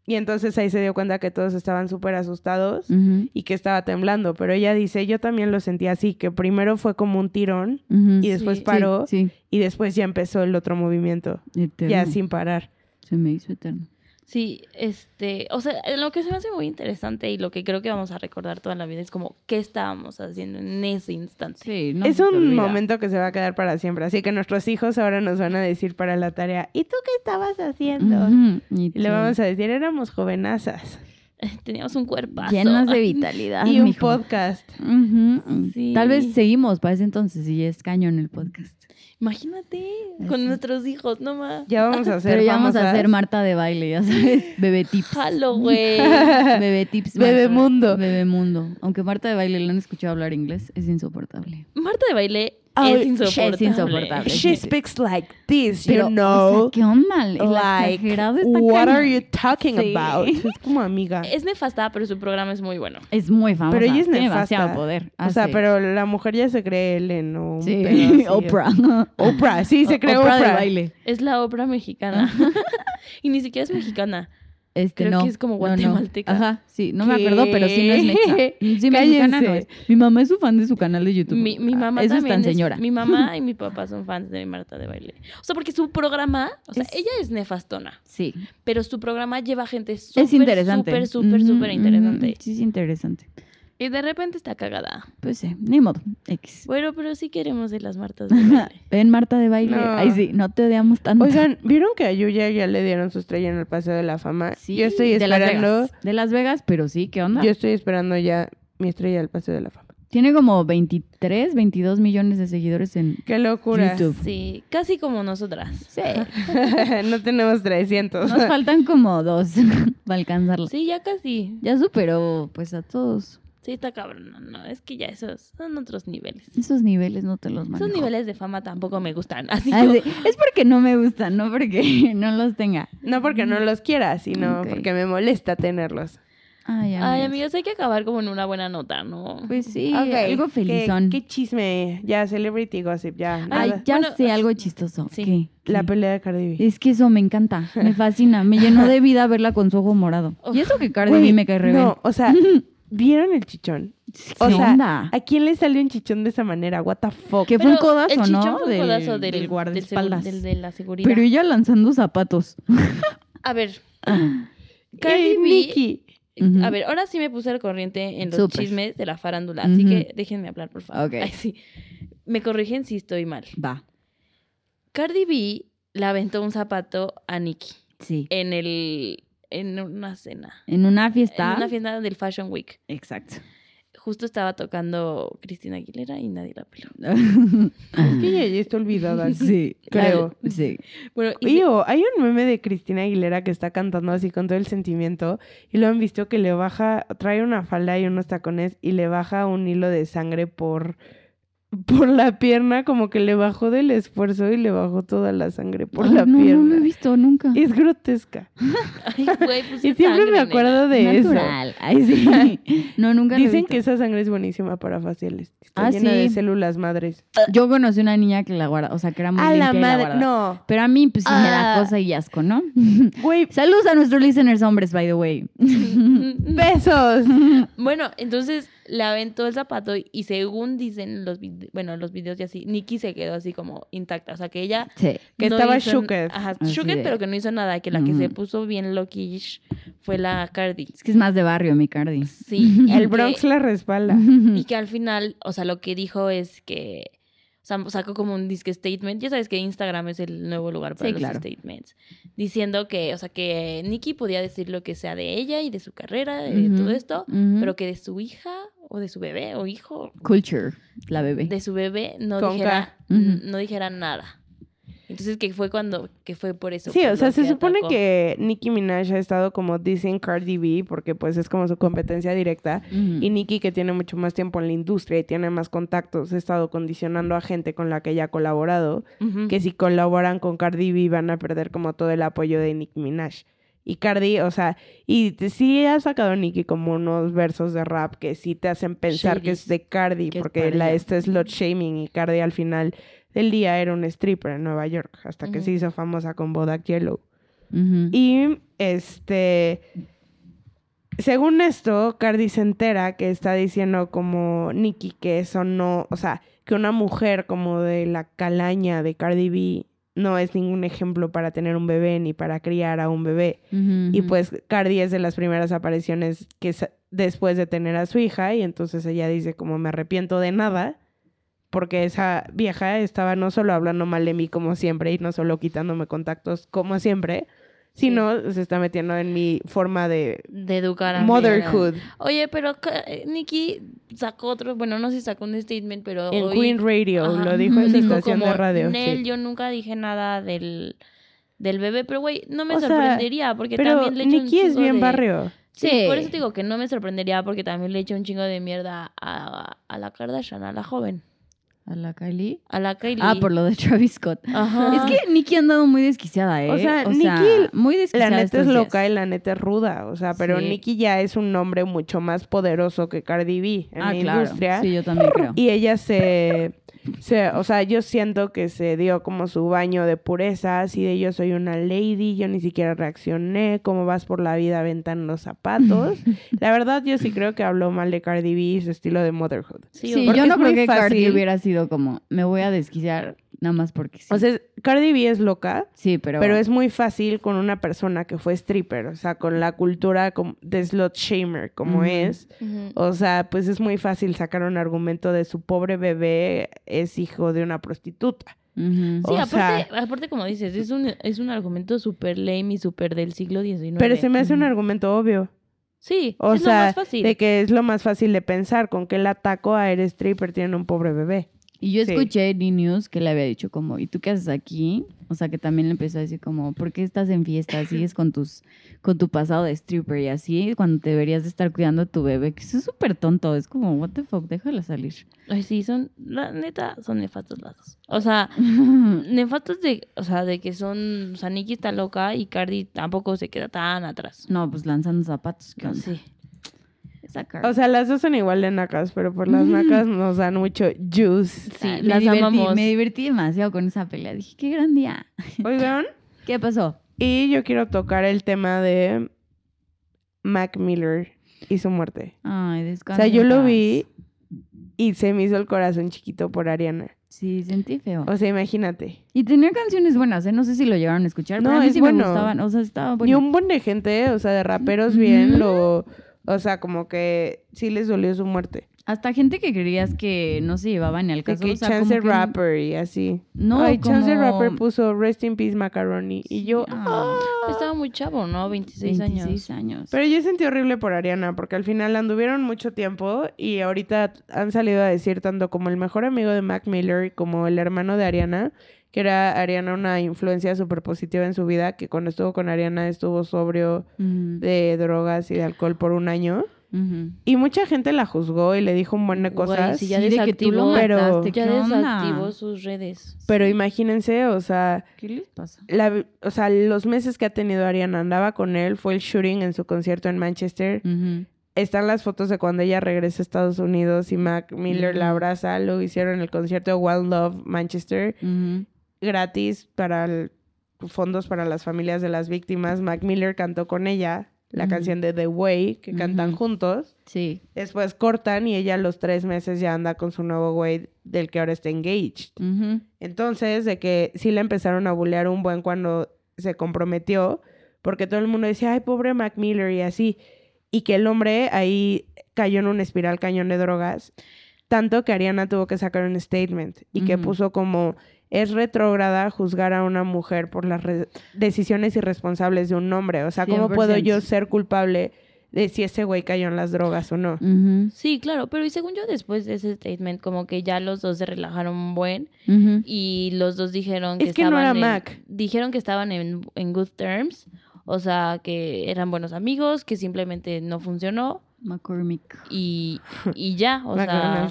S2: y entonces ahí se dio cuenta que todos estaban súper asustados y que estaba temblando, pero ella dice, yo también lo sentí así, que primero fue como un tirón y después
S3: Sí.
S2: paró
S4: Sí,
S2: y después ya empezó el otro movimiento.
S4: Eterno.
S2: ya sin parar.
S4: Se me hizo eterno.
S3: Sí, este, o sea, lo que se me hace muy interesante y lo que creo que vamos a recordar toda la vida es como qué estábamos haciendo en ese instante.
S4: Sí, no
S2: es un
S4: olvida.
S2: momento que se va a quedar para siempre, así que nuestros hijos ahora nos van a decir para la tarea, ¿y tú qué estabas haciendo?
S4: Y
S2: Y le vamos a decir, éramos jovenazas
S3: Teníamos un cuerpazo.
S4: Llenas de vitalidad.
S2: y un
S4: mijo.
S2: podcast.
S4: Ujú.
S3: Sí.
S4: Tal vez seguimos para ese entonces y ya es caño en el podcast.
S3: Imagínate,
S4: Así.
S3: con nuestros hijos, no más.
S2: Ya vamos a hacer
S4: Pero ya vamos a hacer Marta de baile, ya sabes. Bebé tips.
S3: Jalo, güey.
S4: Bebé tips. Marta.
S2: Bebemundo.
S4: Bebemundo. Aunque Marta de baile le han escuchado hablar inglés, es insoportable.
S3: Marta de baile
S2: Oh,
S3: es insoportable.
S4: insoportable.
S2: She speaks like this,
S4: Pero,
S2: you know.
S4: o sea, ¿qué onda?
S2: Like, what are you talking
S4: Sí.
S2: about? Es como amiga.
S3: Es nefasta, pero su programa es muy bueno.
S4: Es muy famosa.
S2: Pero ella es
S4: tiene
S2: nefasta.
S4: demasiado poder.
S2: O sea,
S4: Hace-
S2: pero la mujer ya se cree Ellen o un
S4: Sí,
S2: pedo así.
S4: Oprah.
S2: Oprah, sí, se cree
S4: Oprah
S2: Oprah.
S4: de baile.
S3: Es la obra mexicana. y ni siquiera es mexicana.
S4: Este,
S3: Creo
S4: no,
S3: que es como
S4: no, no.
S3: guatemalteca.
S4: Ajá, sí, no me acuerdo, pero sí no es mexa. Sí, mexicana no
S2: Cállense.
S4: es. Mi mamá es su fan de su canal de YouTube.
S3: Mi, mi mamá
S4: Eso es
S3: también
S4: tan señora.
S3: mi mamá y mi papá son fans de Marta de baile. O sea, porque su programa, o sea,
S4: Es-
S3: ella es nefastona,
S4: Sí,
S3: pero su programa lleva gente súper,
S4: es interesante.
S3: súper, súper, súper interesante.
S4: Sí, es interesante.
S3: Y de repente está cagada.
S4: Pues sí, ni modo. X.
S3: Bueno, pero sí queremos de las Martas de baile.
S4: Ven, Marta de baile.
S2: No.
S4: Ay, sí, no te odiamos tanto.
S2: Oigan, ¿vieron que a Yuya ya le dieron su estrella en el Paseo de la Fama?
S4: Sí,
S2: yo estoy
S4: de Las
S2: esperando,
S4: Vegas. De Las Vegas, pero sí, ¿qué onda?
S2: yo estoy esperando ya mi estrella del Paseo de la Fama.
S4: Tiene como 23, 22 millones de seguidores en
S2: Qué locura.
S4: YouTube.
S3: Sí, casi como nosotras.
S4: Sí.
S2: no tenemos 300.
S4: Nos faltan como dos para alcanzarlo.
S3: Sí, ya casi.
S4: Ya superó, pues, a todos.
S3: Sí, está cabrón. No, no, es que ya esos son otros niveles.
S4: Esos niveles no te los manejo.
S3: Esos niveles de fama tampoco me gustan. Así
S4: Ah,
S3: yo-
S4: sí. Es porque no me gustan, no porque no los tenga.
S2: No porque no los quiera, sino porque me molesta tenerlos.
S4: Ay,
S3: Ay,
S4: amigas.
S3: amigos, hay que acabar como en una buena nota, ¿no?
S4: Pues sí, algo
S2: ¿qué-
S4: felizón.
S2: ¿Qué, chisme? Ya, celebrity gossip, ya.
S4: Ay,
S2: nada.
S4: ya
S3: Bueno,
S4: sé algo chistoso.
S3: sí.
S4: ¿Qué?
S2: La
S4: ¿Qué?
S2: pelea de Cardi B.
S4: Es que eso me encanta, me fascina, me llenó de vida verla con su ojo morado. Y eso que Cardi B me cae re bien.
S2: No, o sea, ¿vieron el chichón? O
S4: ¿Qué
S2: sea,
S4: onda?
S2: ¿a quién le salió un chichón de esa manera? What the fuck?
S4: Que fue un codazo,
S3: el chichón
S4: ¿no?
S3: fue un
S4: Del-
S3: codazo del,
S4: del
S3: del,
S4: guardaespaldas.
S3: segu- del de la seguridad.
S4: Pero ella lanzando zapatos.
S3: A ver,
S2: Cardi
S3: B-. A ver, ahora sí me puse al corriente en los chismes de la farándula, así que déjenme hablar, por favor.
S4: Ok.
S3: Ay, sí. Me corrigen si estoy mal.
S4: Va.
S3: Cardi B le aventó un zapato a Nicki
S4: Sí.
S3: en el en una cena.
S4: En una fiesta.
S3: En una fiesta del Fashion Week.
S4: Exacto.
S3: Justo estaba tocando Cristina Aguilera y nadie la peló.
S2: Es que ella ya está olvidada.
S4: sí.
S2: Creo.
S4: Sí.
S3: Bueno, y se-
S2: Oye, o- hay un meme de Cristina Aguilera que está cantando así con todo el sentimiento y lo han visto que le baja, trae una falda y unos tacones y le baja un hilo de sangre por, por la pierna, como que le bajó del esfuerzo y le bajó toda la sangre por
S4: Ay,
S2: la
S4: no,
S2: pierna.
S4: No lo he visto nunca.
S2: Es grotesca.
S3: Ay, güey, pues
S2: Y siempre me acuerdo
S3: nena.
S2: de eso.
S4: Natural. Ay, sí. No, nunca lo he
S2: Dicen
S4: visto.
S2: que esa sangre es buenísima para faciales. Está
S4: Ah,
S2: llena de células madres.
S4: Yo conocí una niña que la guarda, o sea, que era muy
S2: A la
S4: limpia y la
S2: madre, no.
S4: Pero a mí, pues, sí me da
S2: Ah.
S4: cosa y asco, ¿no?
S2: Güey,
S4: Saludos a nuestros listeners hombres, by the way.
S2: besos.
S3: Bueno, entonces le aventó el zapato y según dicen los bueno, los videos y así, Nikki se quedó así como intacta, o sea, que ella
S4: Sí.
S2: Que
S3: no
S2: estaba shooked.
S3: Ajá, shooked, pero que no hizo nada, que la que se puso bien loquish fue la Cardi.
S4: Es que es más de barrio, mi Cardi.
S3: Sí,
S2: El
S3: que-
S2: Bronx la respalda.
S3: Y que al final, o sea, lo que dijo es que, o sea, sacó como un disque statement. Ya sabes que Instagram es el nuevo lugar para
S4: Sí,
S3: los
S4: claro.
S3: statements. Diciendo que, o sea, que Nikki podía decir lo que sea de ella y de su carrera, de todo esto, pero que de su hija o de su bebé o hijo,
S4: Culture, la bebé.
S3: de su bebé no dijera, no dijera nada. Entonces que fue cuando, que fue por eso.
S2: Sí, o sea, se supone
S3: atacó.
S2: que Nicki Minaj ha estado como dicen Cardi B, porque pues es como su competencia directa. Y Nicki, que tiene mucho más tiempo en la industria y tiene más contactos, ha estado condicionando a gente con la que ella ha colaborado, que si colaboran con Cardi B van a perder como todo el apoyo de Nicki Minaj. Y Cardi, o sea, y te- sí ha sacado Nicki como unos versos de rap que sí te hacen pensar que es de Cardi,
S4: es
S2: porque
S4: para
S2: la
S4: ella.
S2: esta es slut shaming y Cardi al final del día era un stripper en Nueva York, hasta que se hizo famosa con Bodak Yellow. Y este, según esto, Cardi se entera que está diciendo como Nicki que eso no, o sea, que una mujer como de la calaña de Cardi B no es ningún ejemplo para tener un bebé ni para criar a un bebé. Y pues Cardi es de las primeras apariciones que después de tener a su hija y entonces ella dice como me arrepiento de nada porque esa vieja estaba no solo hablando mal de mí como siempre y no solo quitándome contactos como siempre, sino se está metiendo en mi forma de
S3: de educar a mi
S2: motherhood.
S3: Oye, pero eh, Nikki sacó otro, bueno, no sé si sacó un statement, pero
S2: En
S3: hoy
S2: Queen Radio,
S3: Ajá.
S2: lo dijo en su estación de radio.
S3: Nel,
S2: sí.
S3: yo nunca dije nada del, del bebé, pero güey, no me
S2: O sea,
S3: sorprendería porque
S2: Pero
S3: también le
S2: Nicki es bien
S3: de-
S2: barrio.
S3: Sí,
S4: Sí.
S3: por eso te digo que no me sorprendería porque también le echo un chingo de mierda a, a la Kardashian, a la joven,
S4: ¿A la Kylie?
S3: a la Kylie.
S4: Ah, por lo de Travis Scott.
S3: Ajá.
S4: Es que Nicki ha andado muy desquiciada, ¿eh?
S2: O sea, Nicki,
S4: muy desquiciada.
S2: La neta es loca
S4: días.
S2: y la neta es ruda, o sea, pero
S4: Sí.
S2: Nicki ya es un nombre mucho más poderoso que Cardi B en
S4: Ah,
S2: la
S4: claro.
S2: industria.
S4: Sí, yo también creo.
S2: Y ella se, se, o sea, yo siento que se dio como su baño de pureza, así de yo soy una lady, yo ni siquiera reaccioné, cómo vas por la vida aventando zapatos. la verdad, yo sí creo que habló mal de Cardi B y su estilo de motherhood.
S3: Sí,
S4: yo no creo que Cardi
S2: fácil.
S4: hubiera sido como, me voy a desquiciar nada más porque sí.
S2: O sea, Cardi B es loca,
S4: sí, pero...
S2: pero es muy fácil con una persona que fue stripper, o sea, con la cultura de slot shamer como es. O sea, pues es muy fácil sacar un argumento de su pobre bebé es hijo de una prostituta.
S3: Sí,
S2: O
S3: aparte,
S2: sea-
S3: aparte, como dices, es un, es un argumento súper lame y súper del siglo XIX.
S2: Pero se me hace un argumento obvio.
S3: Sí,
S2: O
S3: es lo
S2: sea,
S3: más fácil.
S2: de que es lo más fácil de pensar. Con que el ataco a eres stripper tiene un pobre bebé.
S4: Y yo
S2: Sí.
S4: escuché en E-News que le había dicho como, ¿y tú qué haces aquí? O sea, que también le empezó a decir como, ¿por qué estás en fiesta? Sigues con tus con tu pasado de stripper y así, cuando deberías de estar cuidando a tu bebé, que eso es súper tonto. Es como, what the fuck, déjala salir.
S3: Ay, sí, son, la neta, son nefastos las dos. O sea, nefastos de, o sea, de que son, o sea, Nicki está loca y Cardi tampoco se queda tan atrás.
S4: no, pues lanzando zapatos, ¿qué onda?
S3: Sí.
S2: O sea, las dos son igual de nacas, pero por las nacas nos dan mucho juice.
S3: Sí,
S4: Ah, me
S3: las
S4: divertí,
S3: amamos.
S4: Me divertí demasiado con esa pelea. Dije, qué gran día.
S2: Oigan,
S4: ¿Qué pasó?
S2: y yo quiero tocar el tema de Mac Miller y su muerte.
S4: Ay,
S2: O
S4: descansa.
S2: sea, yo lo vi y se me hizo el corazón chiquito por Ariana.
S4: Sí, sentí feo.
S2: O sea, imagínate.
S4: Y tenía canciones buenas, ¿eh? No sé si lo llegaron a escuchar,
S2: No,
S4: pero a mí
S2: es
S4: sí
S2: bueno.
S4: me gustaban. O sea, estaba
S2: Y
S4: bueno.
S2: un buen de gente, o sea, de raperos bien, lo... O sea, como que sí les dolió su muerte.
S4: Hasta gente que creías que no se llevaba ni al
S2: De
S4: caso.
S2: que
S4: o sea,
S2: Chance
S4: como que-
S2: Rapper y así.
S4: No,
S2: Ay, Chance Rapper puso Rest in Peace Macaroni. Y yo...
S4: Ah,
S3: Estaba muy chavo, ¿no? 26,
S4: 26
S3: años.
S4: años.
S2: Pero yo sentí horrible por Ariana, porque al final anduvieron mucho tiempo y ahorita han salido a decir tanto como el mejor amigo de Mac Miller como el hermano de Ariana, que era Ariana una influencia súper positiva en su vida, que cuando estuvo con Ariana estuvo sobrio de drogas y de alcohol por un año. Y mucha gente la juzgó y le dijo un buen de
S3: Güey,
S2: cosas.
S3: si ya
S4: Sí, de que tú lo
S3: desactivó,
S2: pero-
S4: mataste,
S3: ya desactivó sus redes.
S2: Pero imagínense, o sea,
S4: ¿Qué les pasa?
S2: la- o sea, los meses que ha tenido Ariana andaba con él, fue el shooting en su concierto en Manchester. Están las fotos de cuando ella regresa a Estados Unidos y Mac Miller la abraza. Lo hicieron en el concierto de Wild Love Manchester, gratis para el- fondos para las familias de las víctimas. Mac Miller cantó con ella la canción de The Way, que cantan juntos.
S4: Sí.
S2: Después cortan y ella a los tres meses ya anda con su nuevo güey del que ahora está engaged. Entonces, de que sí le empezaron a bullear un buen cuando se comprometió, porque todo el mundo decía, ay, pobre Mac Miller y así. Y que el hombre ahí cayó en una espiral cañón de drogas, tanto que Ariana tuvo que sacar un statement y que puso como, es retrógrada juzgar a una mujer por las decisiones irresponsables de un hombre. O sea, ¿cómo puedo
S4: 100%.
S2: yo ser culpable de si ese güey cayó en las drogas o no?
S3: Sí, claro, pero y según yo después de ese statement como que ya los dos se relajaron un buen y los dos dijeron que
S2: Es que no
S3: estaban
S2: era
S3: en-
S2: Mac.
S3: dijeron que estaban en, en good terms, o sea, que eran buenos amigos, que simplemente no funcionó
S4: McCormick.
S3: y, y ya, o sea.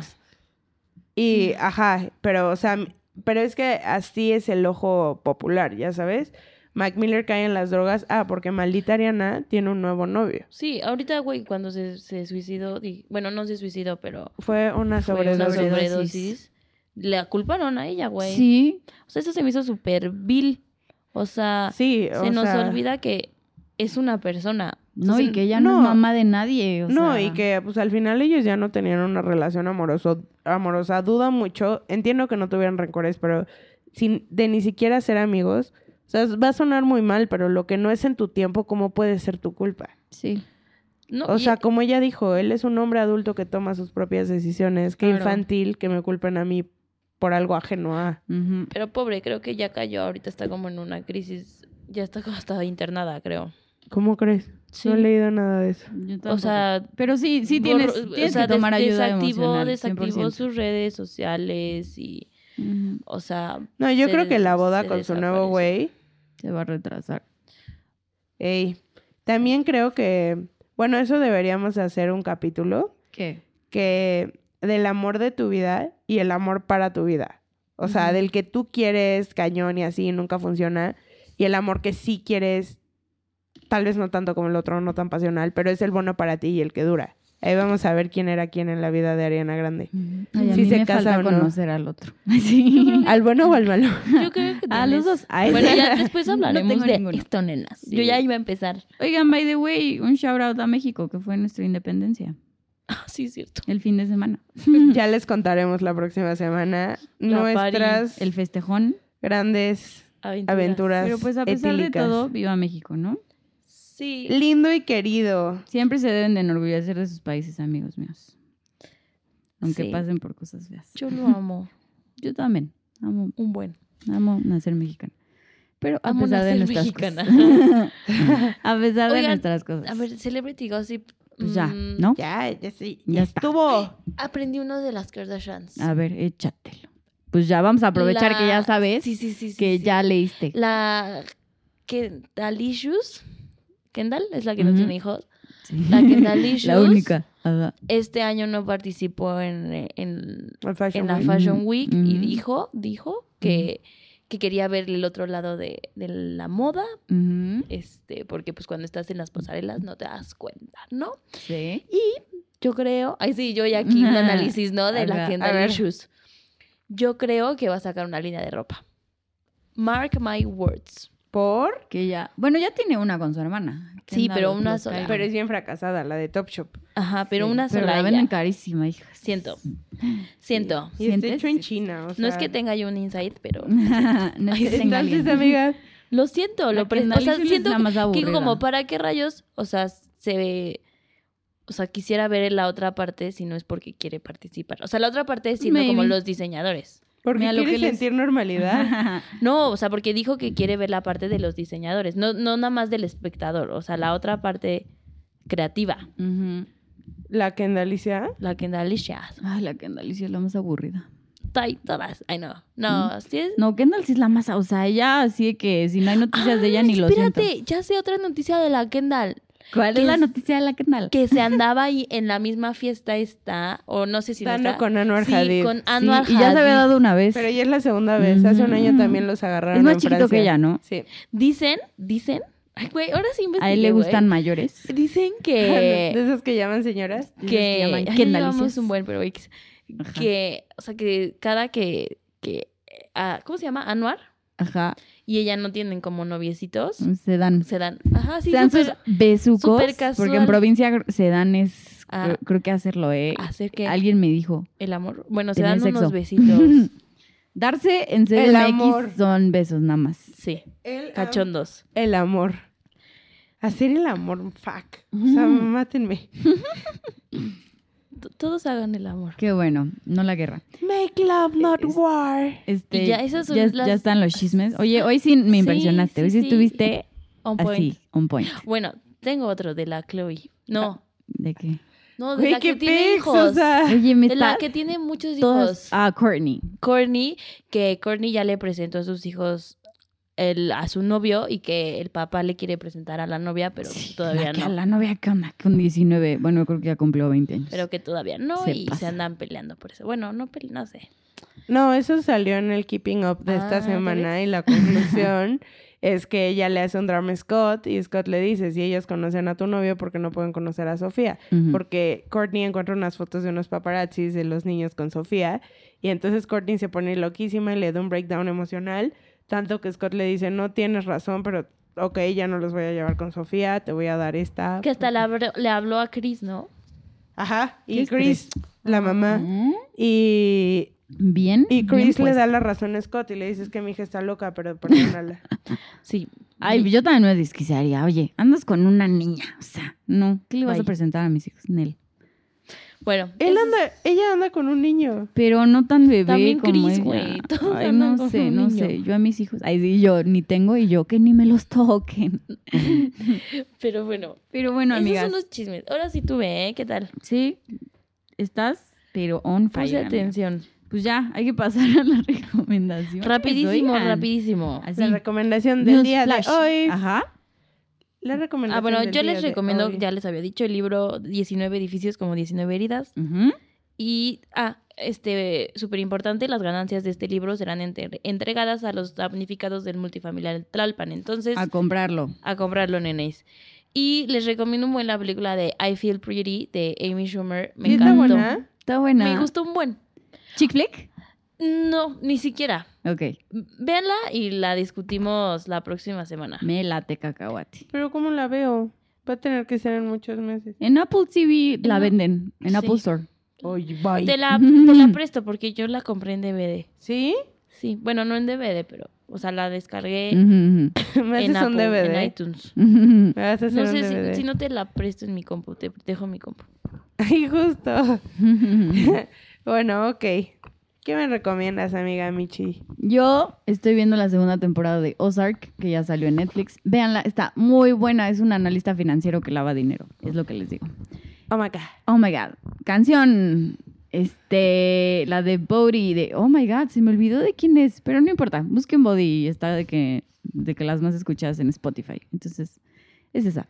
S2: Y, ajá, pero, o sea, pero es que así es el ojo popular, ya sabes. Mac Miller cae en las drogas, ah, porque maldita Ariana tiene un nuevo novio.
S3: sí, ahorita güey cuando se, se suicidó, bueno, no se suicidó, pero
S2: Fue una
S3: fue
S2: sobredosis.
S3: una
S4: sobredosis.
S3: sobredosis. La culparon a ella, güey.
S4: Sí.
S3: O sea, eso se me hizo súper vil. O sea,
S2: Sí, o
S3: se nos
S2: sea,
S3: olvida que es una persona.
S4: No, y que ella no,
S2: no.
S4: es mamá de nadie. o
S2: No,
S4: sea.
S2: y que pues al final ellos ya no tenían una relación amoroso, amorosa. Duda mucho, entiendo que no tuvieran rencores, pero sin, de ni siquiera ser amigos. O sea, va a sonar muy mal, pero lo que no es en tu tiempo, ¿cómo puede ser tu culpa?
S4: Sí.
S3: no,
S2: O
S3: y-
S2: sea, como ella dijo, él es un hombre adulto que toma sus propias decisiones. Qué
S3: Claro.
S2: infantil que me culpen a mí por algo ajeno a.
S3: Pero pobre, creo que ya cayó, ahorita está como en una crisis, ya está como hasta internada, creo.
S2: ¿Cómo crees?
S3: Sí.
S2: No he leído nada de eso.
S4: Yo
S3: O sea,
S4: pero sí, sí tienes, tienes
S3: o sea,
S4: que tomar
S3: des-
S4: ayuda
S3: desactivó,
S4: emocional.
S3: desactivó
S4: 100%.
S3: sus redes sociales y, o sea,
S2: No, yo
S3: se
S2: creo que la boda con su nuevo güey.
S4: Se va a retrasar.
S2: Ey. También creo que, bueno, eso deberíamos hacer un capítulo
S4: ¿Qué?
S2: que del amor de tu vida y el amor para tu vida. O sea, del que tú quieres cañón y así y nunca funciona. Y el amor que sí quieres, tal vez no tanto como el otro, no tan pasional, pero es el bueno para ti y el que dura. Ahí vamos a ver quién era quién en la vida de Ariana Grande.
S4: Ay, a
S2: Si
S4: mí
S2: se
S4: me
S2: casa
S4: falta
S2: o no.
S4: conocer al otro. Sí.
S2: ¿Al bueno o al malo?
S3: Yo creo que
S4: A los dos.
S2: Ay,
S3: Bueno,
S2: sí.
S3: ya después
S4: No
S3: hablaremos
S4: tengo
S3: de
S4: ninguno.
S3: esto, nenas.
S4: Sí.
S3: Yo ya iba a empezar.
S4: Oigan, by the way, un shout out a México, que fue nuestra independencia,
S3: Ah, sí, es cierto.
S4: el fin de semana.
S2: Ya les contaremos la próxima semana
S3: La
S2: nuestras
S4: El festejón.
S2: grandes
S3: Aventuras.
S2: aventuras.
S4: Pero pues a pesar
S2: etílicas.
S4: de todo, viva México, ¿no?
S3: Sí.
S2: Lindo y querido.
S4: Siempre se deben de enorgullecer de sus países, amigos míos. Aunque
S3: Sí.
S4: pasen por cosas feas.
S3: Yo lo amo.
S4: Yo también. Amo,
S3: Un buen.
S4: amo nacer mexicana. Pero a
S3: Amo
S4: pesar de nuestras
S3: mexicana.
S4: cosas. a pesar de nuestras cosas.
S3: A ver, Celebrity Gossip.
S4: pues ya,
S3: mm,
S4: ¿no?
S2: Ya, ya sí.
S4: Ya
S2: Ya
S4: está.
S2: estuvo.
S3: Aprendí uno de las Kardashians.
S4: A ver, échatelo. Pues ya vamos a aprovechar
S3: La-
S4: que ya sabes
S3: Sí, sí, sí. sí,
S4: que
S3: sí.
S4: ya leíste.
S3: La Kendallicious. Kendall es la que no tiene hijos.
S4: Sí.
S3: La Kendallicious.
S4: La única. Ajá.
S3: Este año no participó en, en, en la
S2: Week.
S3: Fashion Week y dijo, dijo que, que quería ver el otro lado de, de la moda, este, porque pues cuando estás en las pasarelas no te das cuenta, ¿no?
S4: Sí.
S3: Yo creo, ay sí, yo ya aquí un análisis, ¿no? De la. Kendall. Issues. Yo creo que va a sacar una línea de ropa. Mark my words.
S2: ¿Por?
S4: Que ya, bueno, ya tiene una con su hermana.
S3: Sí, pero una sola.
S2: Pero es bien fracasada, la de Topshop.
S3: Ajá, pero
S4: Sí,
S3: una
S4: pero
S3: sola.
S4: la venden carísima, hija.
S3: Siento. Siento.
S2: Y está hecho en China, o
S3: No es
S2: sea,
S3: que tenga yo un insight, pero
S4: no es que tenga
S2: Entonces, amiga,
S3: lo siento, lo pre- O sea,
S4: sí es
S3: siento
S4: la más
S3: que como para qué rayos, o sea, se ve o sea, quisiera ver la otra parte si no es porque quiere participar. O sea, la otra parte siendo como
S4: Maybe.
S3: los diseñadores.
S2: Porque
S4: Mira, lo
S2: quieres
S4: que les-
S2: sentir normalidad.
S3: No, o sea, porque dijo que quiere ver la parte de los diseñadores, no, no nada más del espectador, o sea, la otra parte creativa,
S4: Ujú.
S2: La Kendalicia.
S3: la que da Alicia.
S4: Ay, la Kendall sí es la más aburrida.
S3: Ay, todas. Ay, no. No, sí es.
S4: No, Kendall sí es la más, o sea, ella así de que si no hay noticias de ella ni lo siento.
S3: Espérate, ya sé otra noticia de la Kendall.
S4: ¿Cuál es la noticia de la Kendall?
S3: Que se andaba ahí en la misma fiesta está, o no sé si no
S2: Estando
S3: está.
S2: con Anwar
S3: sí,
S2: Hadid.
S3: con
S4: Sí,
S3: Anwar
S4: y ya se había dado una vez.
S2: Pero ella es la segunda vez. Hace un año
S4: Mm.
S2: también los agarraron.
S4: Es más
S2: en
S4: chiquito
S2: Francia.
S4: que ella, ¿no?
S2: Sí.
S3: Dicen, dicen. Ay, güey, ahora sí investigué,
S4: A él le
S3: güey.
S4: gustan mayores.
S3: Dicen
S2: de
S3: que.
S2: esas que llaman señoras.
S4: que
S3: que.
S4: llaman
S3: ay,
S4: Kendalicias.
S3: llevamos un buen, pero. X.
S4: Ajá.
S3: Que. O sea, que cada que. que ah, ¿Cómo se llama? Anuar.
S4: Ajá,
S3: Y ella no tienen como noviecitos.
S4: se dan.
S3: Se dan. Ajá, sí,
S4: se dan sus besucos. Porque en provincia se dan es,
S3: Ah.
S4: creo, creo que hacerlo, ¿eh?
S3: Hacer que
S4: Alguien me dijo.
S3: el amor. Bueno, se dan unos
S4: sexo.
S3: besitos.
S4: Darse en
S2: El amor.
S4: CDMX son besos nada más.
S3: Sí,
S2: El,
S3: cachondos.
S2: el amor. Hacer el amor, fuck. O sea,
S4: Mm.
S2: mátenme.
S3: Todos hagan el amor.
S4: Qué bueno, no la guerra.
S2: Make love, not
S4: Es-
S2: war.
S4: Este,
S3: Y ya esas son
S4: ya,
S3: las-
S4: ya están los chismes. Oye, hoy sí me impresionaste.
S3: sí,
S4: hoy sí,
S3: sí.
S4: estuviste
S3: On point.
S4: así, on point.
S3: Bueno, tengo otro de la Chloe. No,
S4: ¿De qué?
S3: no, de la
S2: qué
S3: que tiene
S2: pics, o
S3: hijos.
S2: sea.
S4: Oye, me
S3: De la que tiene muchos hijos.
S4: Ah, Courtney.
S3: Courtney, que Courtney ya le presentó a sus hijos el, a su novio y que el papá le quiere presentar a la novia, pero
S4: Sí,
S3: todavía
S4: la, que-
S3: no.
S4: La novia que onda con 19. Bueno, creo que ya cumplió 20 años.
S3: Pero que todavía no
S4: Se
S3: y se andan peleando por eso. Bueno, no pele- no sé.
S2: No, eso salió en el Keeping Up de esta
S3: Ah, ¿ya
S2: semana
S3: ves?
S2: y la conclusión es que ella le hace un drama a Scott y Scott le dice, si ellos conocen a tu novio, ¿por qué no pueden conocer a Sofía? Porque Courtney encuentra unas fotos de unos paparazzis de los niños con Sofía y entonces Courtney se pone loquísima y le da un breakdown emocional, tanto que Scott le dice, no tienes razón, pero ok, ya no los voy a llevar con Sofía, te voy a dar esta.
S3: Que hasta le, le habló a Chris, ¿no?
S2: Ajá,
S4: ¿Qué
S2: y Chris, la mamá,
S4: ¿Eh?
S2: y
S4: Bien.
S2: Y
S4: bien
S2: Chris le da la razón a Scott y le dice "Es que mi hija está loca, pero perdónala.
S3: Sí.
S4: Ay, yo también me desquiciaría. Oye, andas con una niña. O sea, no. ¿Qué le vas a presentar a mis hijos? Nel.
S3: Bueno,
S2: Él anda, ella anda con un niño.
S4: Pero no tan bebé
S3: También
S4: como
S3: Chris,
S4: ella.
S3: güey,
S4: Ay, no sé, no
S3: niño.
S4: sé. Yo a mis hijos, ay, sí, yo ni tengo y yo que ni me los toquen.
S3: Pero bueno,
S4: Pero bueno,
S3: esos
S4: amigas.
S3: son los chismes. Ahora sí tuve, ¿eh? ¿Qué tal?
S4: Sí, estás, pero on
S3: Puse
S4: fire. amiga.
S3: atención.
S4: Pues ya, hay que pasar a la recomendación.
S3: Rapidísimo, rapidísimo.
S4: Así.
S2: La recomendación del
S4: News
S2: día
S4: flash.
S2: de hoy.
S4: Ajá.
S2: La recomendación
S3: Ah, bueno,
S2: del
S3: yo
S2: día
S3: les
S2: de
S3: recomiendo,
S2: hoy.
S3: ya les había dicho, el libro 19 edificios como 19 heridas. Y, ah, este, súper importante, las ganancias de este libro serán enter- entregadas a los damnificados del multifamiliar Tlalpan. Entonces,
S4: A comprarlo.
S3: a comprarlo, nenéis. Y les recomiendo un buen la película de I Feel Pretty de Amy Schumer. Me
S2: ¿Sí está
S3: encantó.
S2: buena?
S4: Está buena.
S3: Me gustó un buen.
S4: ¿Chick flick?
S3: No, ni siquiera.
S4: Ok.
S3: Véanla y la discutimos la próxima semana.
S4: Me late cacahuate.
S2: Pero ¿cómo la veo? Va a tener que ser en muchos meses.
S4: En Apple TV la
S3: No.
S4: venden. En
S3: Sí.
S4: Apple Store.
S2: Oye, bye.
S3: Te la, te la presto porque yo la compré en DVD.
S2: ¿Sí?
S3: Sí, bueno, no en DVD, pero, o sea, la descargué
S2: Me
S3: en
S2: haces un
S3: Apple, en
S2: DVD.
S3: iTunes.
S4: ujú.
S2: Me vas a hacer
S3: No
S2: un
S3: sé
S2: DVD.
S3: si, si no te la presto en mi compu, te dejo mi compu.
S2: Ay, justo. bueno, ok. ¿Qué me recomiendas, amiga Michi?
S4: Yo estoy viendo la segunda temporada de Ozark, que ya salió en Netflix. Véanla, está muy buena. Es un analista financiero que lava dinero. Es lo que les digo.
S2: Oh my God.
S4: Oh my God. Canción. Este, la de Bodhi, de Oh my God, se me olvidó de quién es, pero no importa. Busquen Bodhi y está de que, de que las más escuchadas en Spotify. Entonces, es esa.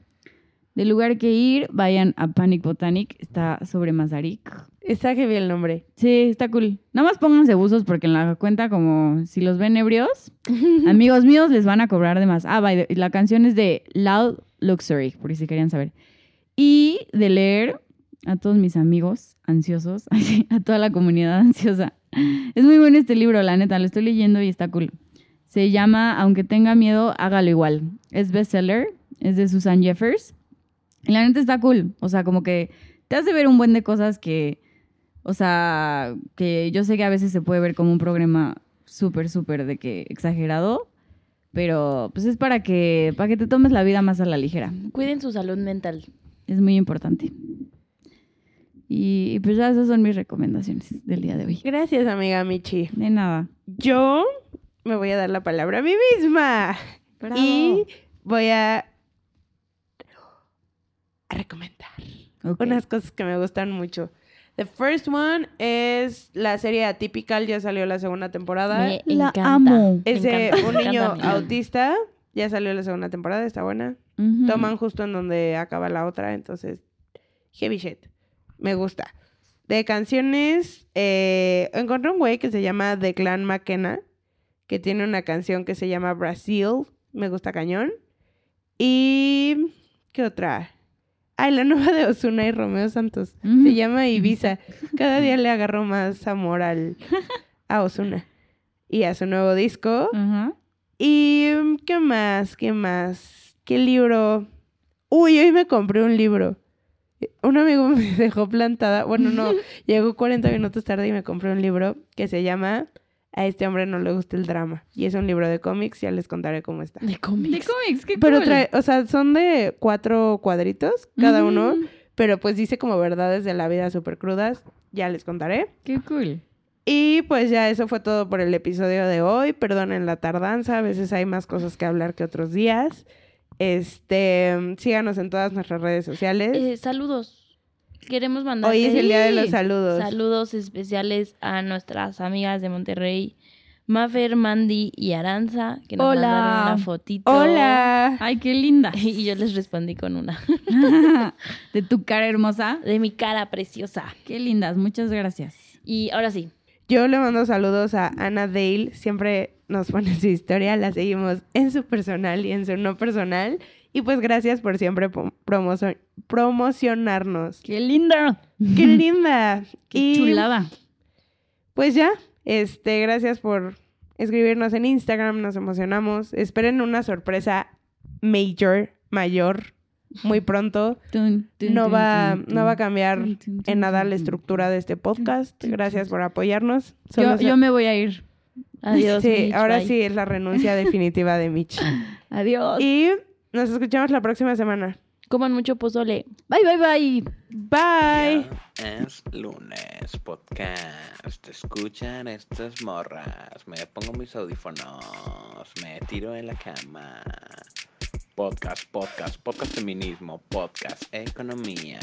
S4: Del lugar que ir, vayan a Panic Botanic. Está sobre Mazarik.
S2: Está que el nombre.
S4: Sí, está cool. Nada más pónganse buzos porque en la cuenta, como si los ven ebrios, amigos míos les van a cobrar de más. Ah, by the- la canción es de Loud Luxury, por si querían saber. Y de leer a todos mis amigos ansiosos, a toda la comunidad ansiosa. Es muy bueno este libro, la neta, lo estoy leyendo y está cool. Se llama Aunque tenga miedo, hágalo igual. Es bestseller, es de Susan Jeffers. Y la neta está cool. O sea, como que te hace ver un buen de cosas que, o sea, que yo sé que a veces se puede ver como un programa súper, súper de que exagerado. Pero pues es para que, para que te tomes la vida más a la ligera.
S3: Cuiden su salud mental.
S4: Es muy importante. Y, y pues ya esas son mis recomendaciones del día de hoy.
S2: Gracias, amiga Michi.
S4: De nada.
S2: Yo me voy a dar la palabra a mí misma. Y voy a, a recomendar
S4: Ok.
S2: unas cosas que me gustan mucho. The first one es la serie Atypical, ya salió la segunda temporada.
S3: Me
S4: La
S3: encanta.
S4: amo.
S2: Es de un niño autista, ya salió la segunda temporada, está buena.
S4: Ujú.
S2: Toman justo en donde acaba la otra, entonces, heavy shit. Me gusta. De canciones, eh, encontré un güey que se llama The Clan McKenna, que tiene una canción que se llama Brasil, me gusta cañón. Y, ¿qué otra? Ay, la nueva de Osuna y Romeo Santos. Se llama Ibiza. Cada día le agarro más amor al, a Osuna y a su nuevo disco.
S4: Ajá.
S2: ¿Y mm, qué más? ¿Qué más? ¿Qué libro? Uy, hoy me compré un libro. Un amigo me dejó plantada. Bueno, no, llegó 40 minutos tarde y me compré un libro que se llama A este hombre no le gusta el drama. Y es un libro de cómics, ya les contaré cómo está.
S3: De
S4: De
S3: cómics.
S4: cómics, qué
S2: Pero
S4: cool.
S2: trae, o sea, son de cuatro cuadritos cada uno, pero pues dice como verdades de la vida súper crudas. Ya les contaré.
S4: Qué cool.
S2: Y pues ya eso fue todo por el episodio de hoy. Perdonen la tardanza, a veces hay más cosas que hablar que otros días. Este, síganos en todas nuestras redes sociales.
S3: Eh, saludos. Queremos mandar
S2: Hoy es el día de los saludos.
S3: saludos especiales a nuestras amigas de Monterrey, Mafer, Mandy y Aranza, que nos
S4: Hola.
S3: mandaron una fotito.
S2: Hola.
S4: Ay, qué linda.
S3: Y yo les respondí con una.
S4: De tu cara hermosa.
S3: De mi cara preciosa.
S4: Qué lindas, muchas gracias.
S3: Y ahora sí.
S2: Yo le mando saludos a Ana Dale. Siempre nos pone su historia. La seguimos en su personal y en su no personal. Y pues gracias por siempre promocionarnos.
S4: Qué linda.
S2: ¡Qué linda!
S4: Qué
S2: y
S4: chulada.
S2: pues ya, este, gracias por escribirnos en Instagram. Nos emocionamos. Esperen una sorpresa major, mayor, muy pronto. No va, no va a cambiar en nada la estructura de este podcast. Gracias por apoyarnos.
S4: Yo, yo me voy a ir.
S3: Adiós.
S2: sí,
S3: Mitch,
S2: ahora
S3: bye.
S2: sí es la renuncia definitiva de Mitch.
S4: Adiós.
S2: Y nos escuchamos la próxima semana.
S3: Coman mucho pozole.
S4: Bye, bye, bye.
S2: Bye.
S1: Ya es lunes, podcast. Escuchan estas morras. Me pongo mis audífonos. Me tiro en la cama. Podcast, podcast, podcast feminismo, podcast economía.